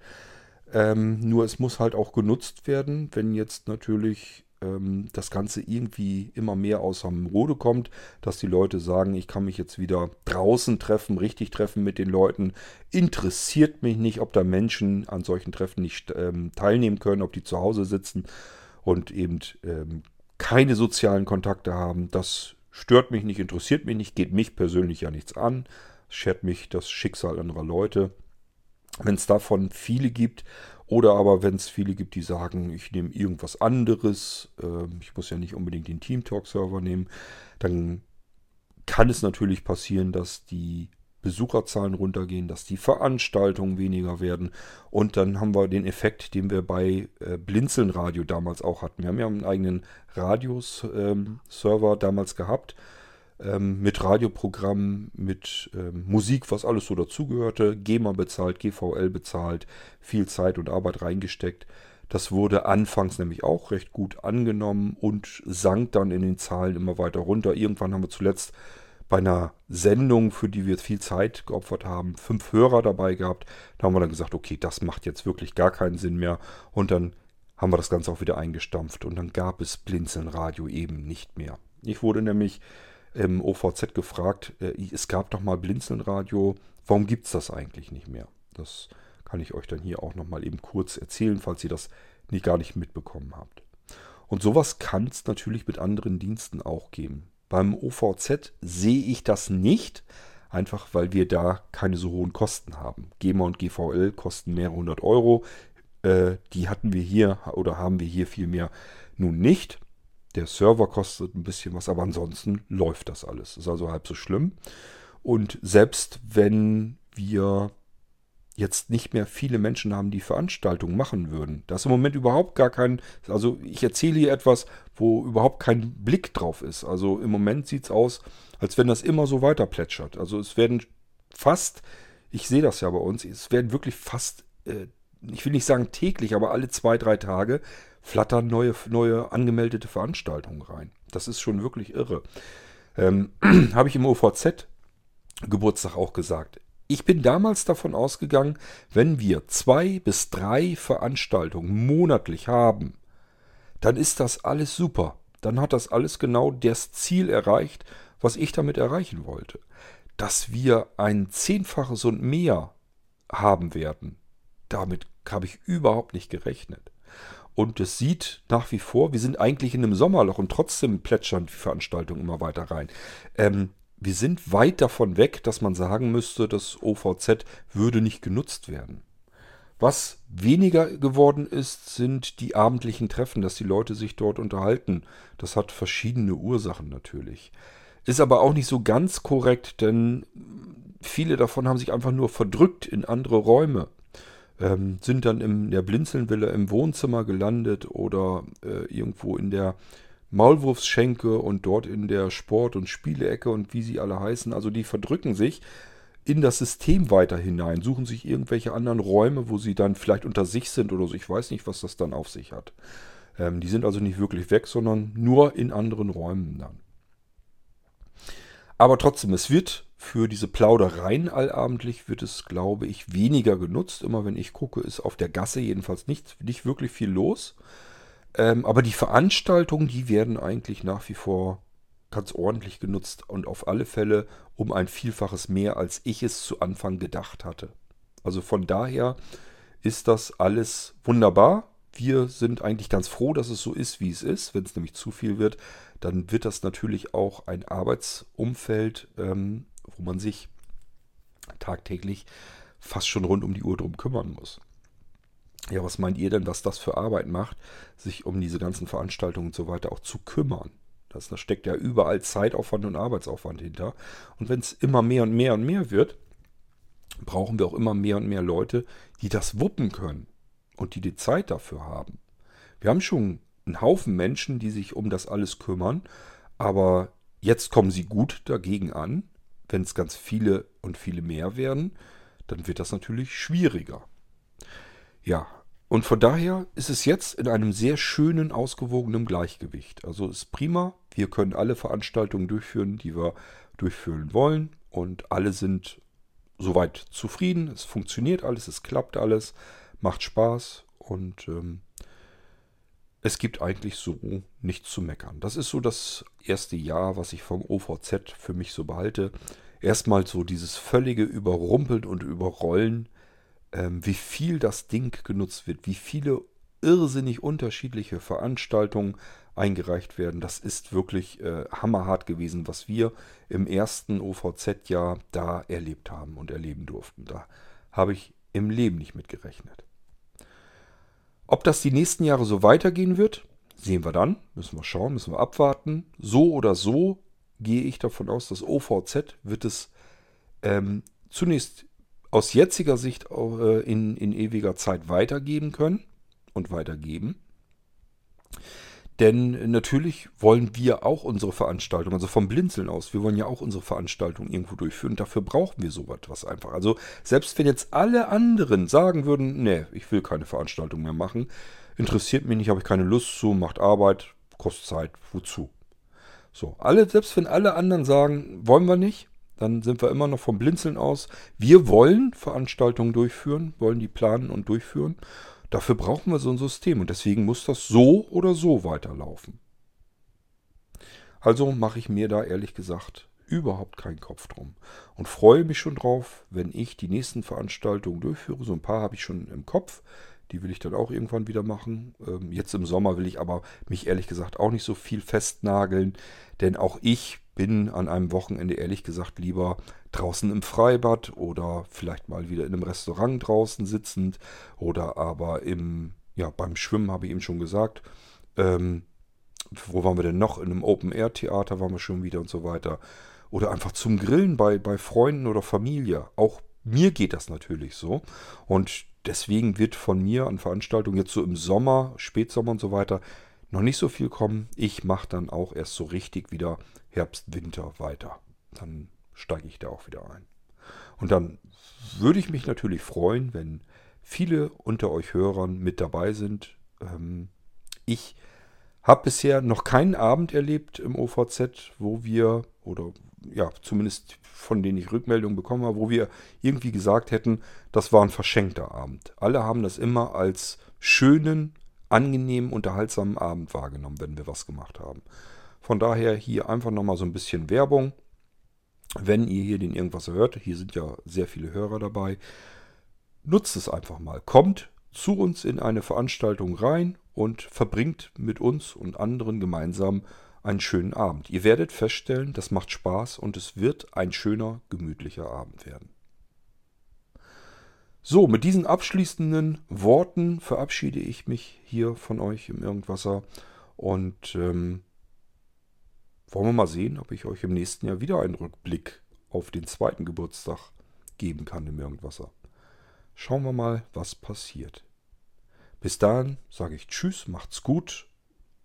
Ähm, nur es muss halt auch genutzt werden, wenn jetzt natürlich ähm, das Ganze irgendwie immer mehr aus dem Rode kommt, dass die Leute sagen, ich kann mich jetzt wieder draußen treffen, richtig treffen mit den Leuten. Interessiert mich nicht, ob da Menschen an solchen Treffen nicht ähm, teilnehmen können, ob die zu Hause sitzen und eben ähm, keine sozialen Kontakte haben. Das stört mich nicht, interessiert mich nicht, geht mich persönlich ja nichts an, schert mich das Schicksal anderer Leute. Wenn es davon viele gibt oder aber wenn es viele gibt, die sagen, ich nehme irgendwas anderes, äh, ich muss ja nicht unbedingt den Teamtalk-Server nehmen, dann kann es natürlich passieren, dass die Besucherzahlen runtergehen, dass die Veranstaltungen weniger werden. Und dann haben wir den Effekt, den wir bei äh, Blinzeln Radio damals auch hatten. Wir haben ja einen eigenen Radios-Server ähm, damals gehabt. Ähm, mit Radioprogrammen, mit ähm, Musik, was alles so dazugehörte. GEMA bezahlt, GVL bezahlt, viel Zeit und Arbeit reingesteckt. Das wurde anfangs nämlich auch recht gut angenommen und sank dann in den Zahlen immer weiter runter. Irgendwann haben wir zuletzt bei einer Sendung, für die wir viel Zeit geopfert haben, fünf Hörer dabei gehabt. Da haben wir dann gesagt, okay, das macht jetzt wirklich gar keinen Sinn mehr. Und dann haben wir das Ganze auch wieder eingestampft. Und dann gab es Blinzeln-Radio eben nicht mehr. Ich wurde nämlich im OVZ gefragt, äh, es gab doch mal Blinzeln-Radio, warum gibt es das eigentlich nicht mehr? Das kann ich euch dann hier auch nochmal eben kurz erzählen, falls ihr das nicht, gar nicht mitbekommen habt. Und sowas kann es natürlich mit anderen Diensten auch geben. Beim OVZ sehe ich das nicht, einfach weil wir da keine so hohen Kosten haben. GEMA und GVL kosten mehrere hundert Euro. Äh, die hatten wir hier oder haben wir hier vielmehr nun nicht. Der Server kostet ein bisschen was, aber ansonsten läuft das alles. Ist also halb so schlimm. Und selbst wenn wir jetzt nicht mehr viele Menschen haben, die Veranstaltungen machen würden. Da ist im Moment überhaupt gar kein, also ich erzähle hier etwas, wo überhaupt kein Blick drauf ist. Also im Moment sieht es aus, als wenn das immer so weiter plätschert. Also es werden fast, ich sehe das ja bei uns, es werden wirklich fast, äh, ich will nicht sagen täglich, aber alle zwei, drei Tage flattern neue, neue angemeldete Veranstaltungen rein. Das ist schon wirklich irre. Ähm, Habe ich im OVZ Geburtstag auch gesagt. Ich bin damals davon ausgegangen, wenn wir zwei bis drei Veranstaltungen monatlich haben, dann ist das alles super. Dann hat das alles genau das Ziel erreicht, was ich damit erreichen wollte. Dass wir ein Zehnfaches und mehr haben werden, damit habe ich überhaupt nicht gerechnet. Und es sieht nach wie vor, wir sind eigentlich in einem Sommerloch und trotzdem plätschern die Veranstaltungen immer weiter rein. Ähm, wir sind weit davon weg, dass man sagen müsste, das OVZ würde nicht genutzt werden. Was weniger geworden ist, sind die abendlichen Treffen, dass die Leute sich dort unterhalten. Das hat verschiedene Ursachen natürlich. Ist aber auch nicht so ganz korrekt, denn viele davon haben sich einfach nur verdrückt in andere Räume. Ähm, sind dann in der Blinzelnvilla im Wohnzimmer gelandet oder äh, irgendwo in der Maulwurfsschenke und dort in der Sport- und Spielecke und wie sie alle heißen. Also die verdrücken sich in das System weiter hinein, suchen sich irgendwelche anderen Räume, wo sie dann vielleicht unter sich sind oder so. Ich weiß nicht, was das dann auf sich hat. Ähm, die sind also nicht wirklich weg, sondern nur in anderen Räumen dann. Aber trotzdem, es wird für diese Plaudereien allabendlich, wird es, glaube ich, weniger genutzt. Immer wenn ich gucke, ist auf der Gasse jedenfalls nicht, nicht wirklich viel los. Ähm, aber die Veranstaltungen, die werden eigentlich nach wie vor ganz ordentlich genutzt und auf alle Fälle um ein Vielfaches mehr, als ich es zu Anfang gedacht hatte. Also von daher ist das alles wunderbar. Wir sind eigentlich ganz froh, dass es so ist, wie es ist. Wenn es nämlich zu viel wird, dann wird das natürlich auch ein Arbeitsumfeld, ähm, wo man sich tagtäglich fast schon rund um die Uhr drum kümmern muss. Ja, was meint ihr denn, was das für Arbeit macht, sich um diese ganzen Veranstaltungen und so weiter auch zu kümmern? Das, da steckt ja überall Zeitaufwand und Arbeitsaufwand hinter. Und wenn es immer mehr und mehr und mehr wird, brauchen wir auch immer mehr und mehr Leute, die das wuppen können und die die Zeit dafür haben. Wir haben schon einen Haufen Menschen, die sich um das alles kümmern, aber jetzt kommen sie gut dagegen an, wenn es ganz viele und viele mehr werden dann wird das natürlich schwieriger. Ja, und von daher ist es jetzt in einem sehr schönen, ausgewogenen Gleichgewicht. Also ist prima. Wir können alle Veranstaltungen durchführen, die wir durchführen wollen. Und alle sind soweit zufrieden. Es funktioniert alles, es klappt alles, macht Spaß und ähm, es gibt eigentlich so nichts zu meckern. Das ist so das erste Jahr, was ich vom OVZ für mich so behalte. Erstmal so dieses völlige Überrumpeln und Überrollen, ähm, wie viel das Ding genutzt wird, wie viele irrsinnig unterschiedliche Veranstaltungen eingereicht werden. Das ist wirklich äh, hammerhart gewesen, was wir im ersten OVZ-Jahr da erlebt haben und erleben durften. Da habe ich im Leben nicht mit gerechnet. Ob das die nächsten Jahre so weitergehen wird, sehen wir dann. Müssen wir schauen, müssen wir abwarten. So oder so gehe ich davon aus, dass OVZ wird es ähm, zunächst aus jetziger Sicht äh, in, in ewiger Zeit weitergeben können und weitergeben. Denn natürlich wollen wir auch unsere Veranstaltung, also vom Blinzeln aus, wir wollen ja auch unsere Veranstaltung irgendwo durchführen. Dafür brauchen wir so etwas einfach. Also selbst wenn jetzt alle anderen sagen würden, nee, ich will keine Veranstaltung mehr machen, interessiert mich nicht, habe ich keine Lust zu, macht Arbeit, kostet Zeit, wozu? So, alle, selbst wenn alle anderen sagen, wollen wir nicht, dann sind wir immer noch vom Blinzeln aus. Wir wollen Veranstaltungen durchführen, wollen die planen und durchführen. Dafür brauchen wir so ein System und deswegen muss das so oder so weiterlaufen. Also mache ich mir da ehrlich gesagt überhaupt keinen Kopf drum und freue mich schon drauf, wenn ich die nächsten Veranstaltungen durchführe. So ein paar habe ich schon im Kopf. Die will ich dann auch irgendwann wieder machen. Ähm, jetzt im Sommer will ich aber mich ehrlich gesagt auch nicht so viel festnageln, denn auch ich bin an einem Wochenende ehrlich gesagt lieber draußen im Freibad oder vielleicht mal wieder in einem Restaurant draußen sitzend oder aber im, ja, beim Schwimmen habe ich eben schon gesagt. Ähm, wo waren wir denn noch? In einem Open-Air-Theater waren wir schon wieder und so weiter. Oder einfach zum Grillen bei, bei Freunden oder Familie. Auch mir geht das natürlich so. Und deswegen wird von mir an Veranstaltungen jetzt so im Sommer, Spätsommer und so weiter noch nicht so viel kommen. Ich mache dann auch erst so richtig wieder Herbst, Winter weiter. Dann steige ich da auch wieder ein. Und dann würde ich mich natürlich freuen, wenn viele unter euch Hörern mit dabei sind. Ähm, ich habe bisher noch keinen Abend erlebt im OVZ, wo wir, oder ja, zumindest von denen ich Rückmeldungen bekommen habe, wo wir irgendwie gesagt hätten, das war ein verschenkter Abend. Alle haben das immer als schönen, angenehmen, unterhaltsamen Abend wahrgenommen, wenn wir was gemacht haben. Von daher hier einfach nochmal so ein bisschen Werbung. Wenn ihr hier den irgendwas hört, hier sind ja sehr viele Hörer dabei, nutzt es einfach mal. Kommt zu uns in eine Veranstaltung rein und verbringt mit uns und anderen gemeinsam einen schönen Abend. Ihr werdet feststellen, das macht Spaß und es wird ein schöner, gemütlicher Abend werden. So, mit diesen abschließenden Worten verabschiede ich mich hier von euch im Irgendwasser und ähm, wollen wir mal sehen, ob ich euch im nächsten Jahr wieder einen Rückblick auf den zweiten Geburtstag geben kann im Irgendwasser. Schauen wir mal, was passiert. Bis dahin sage ich Tschüss, macht's gut,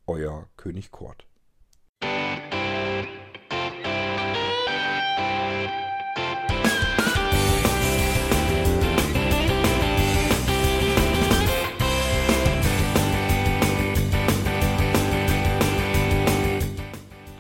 euer König Kort.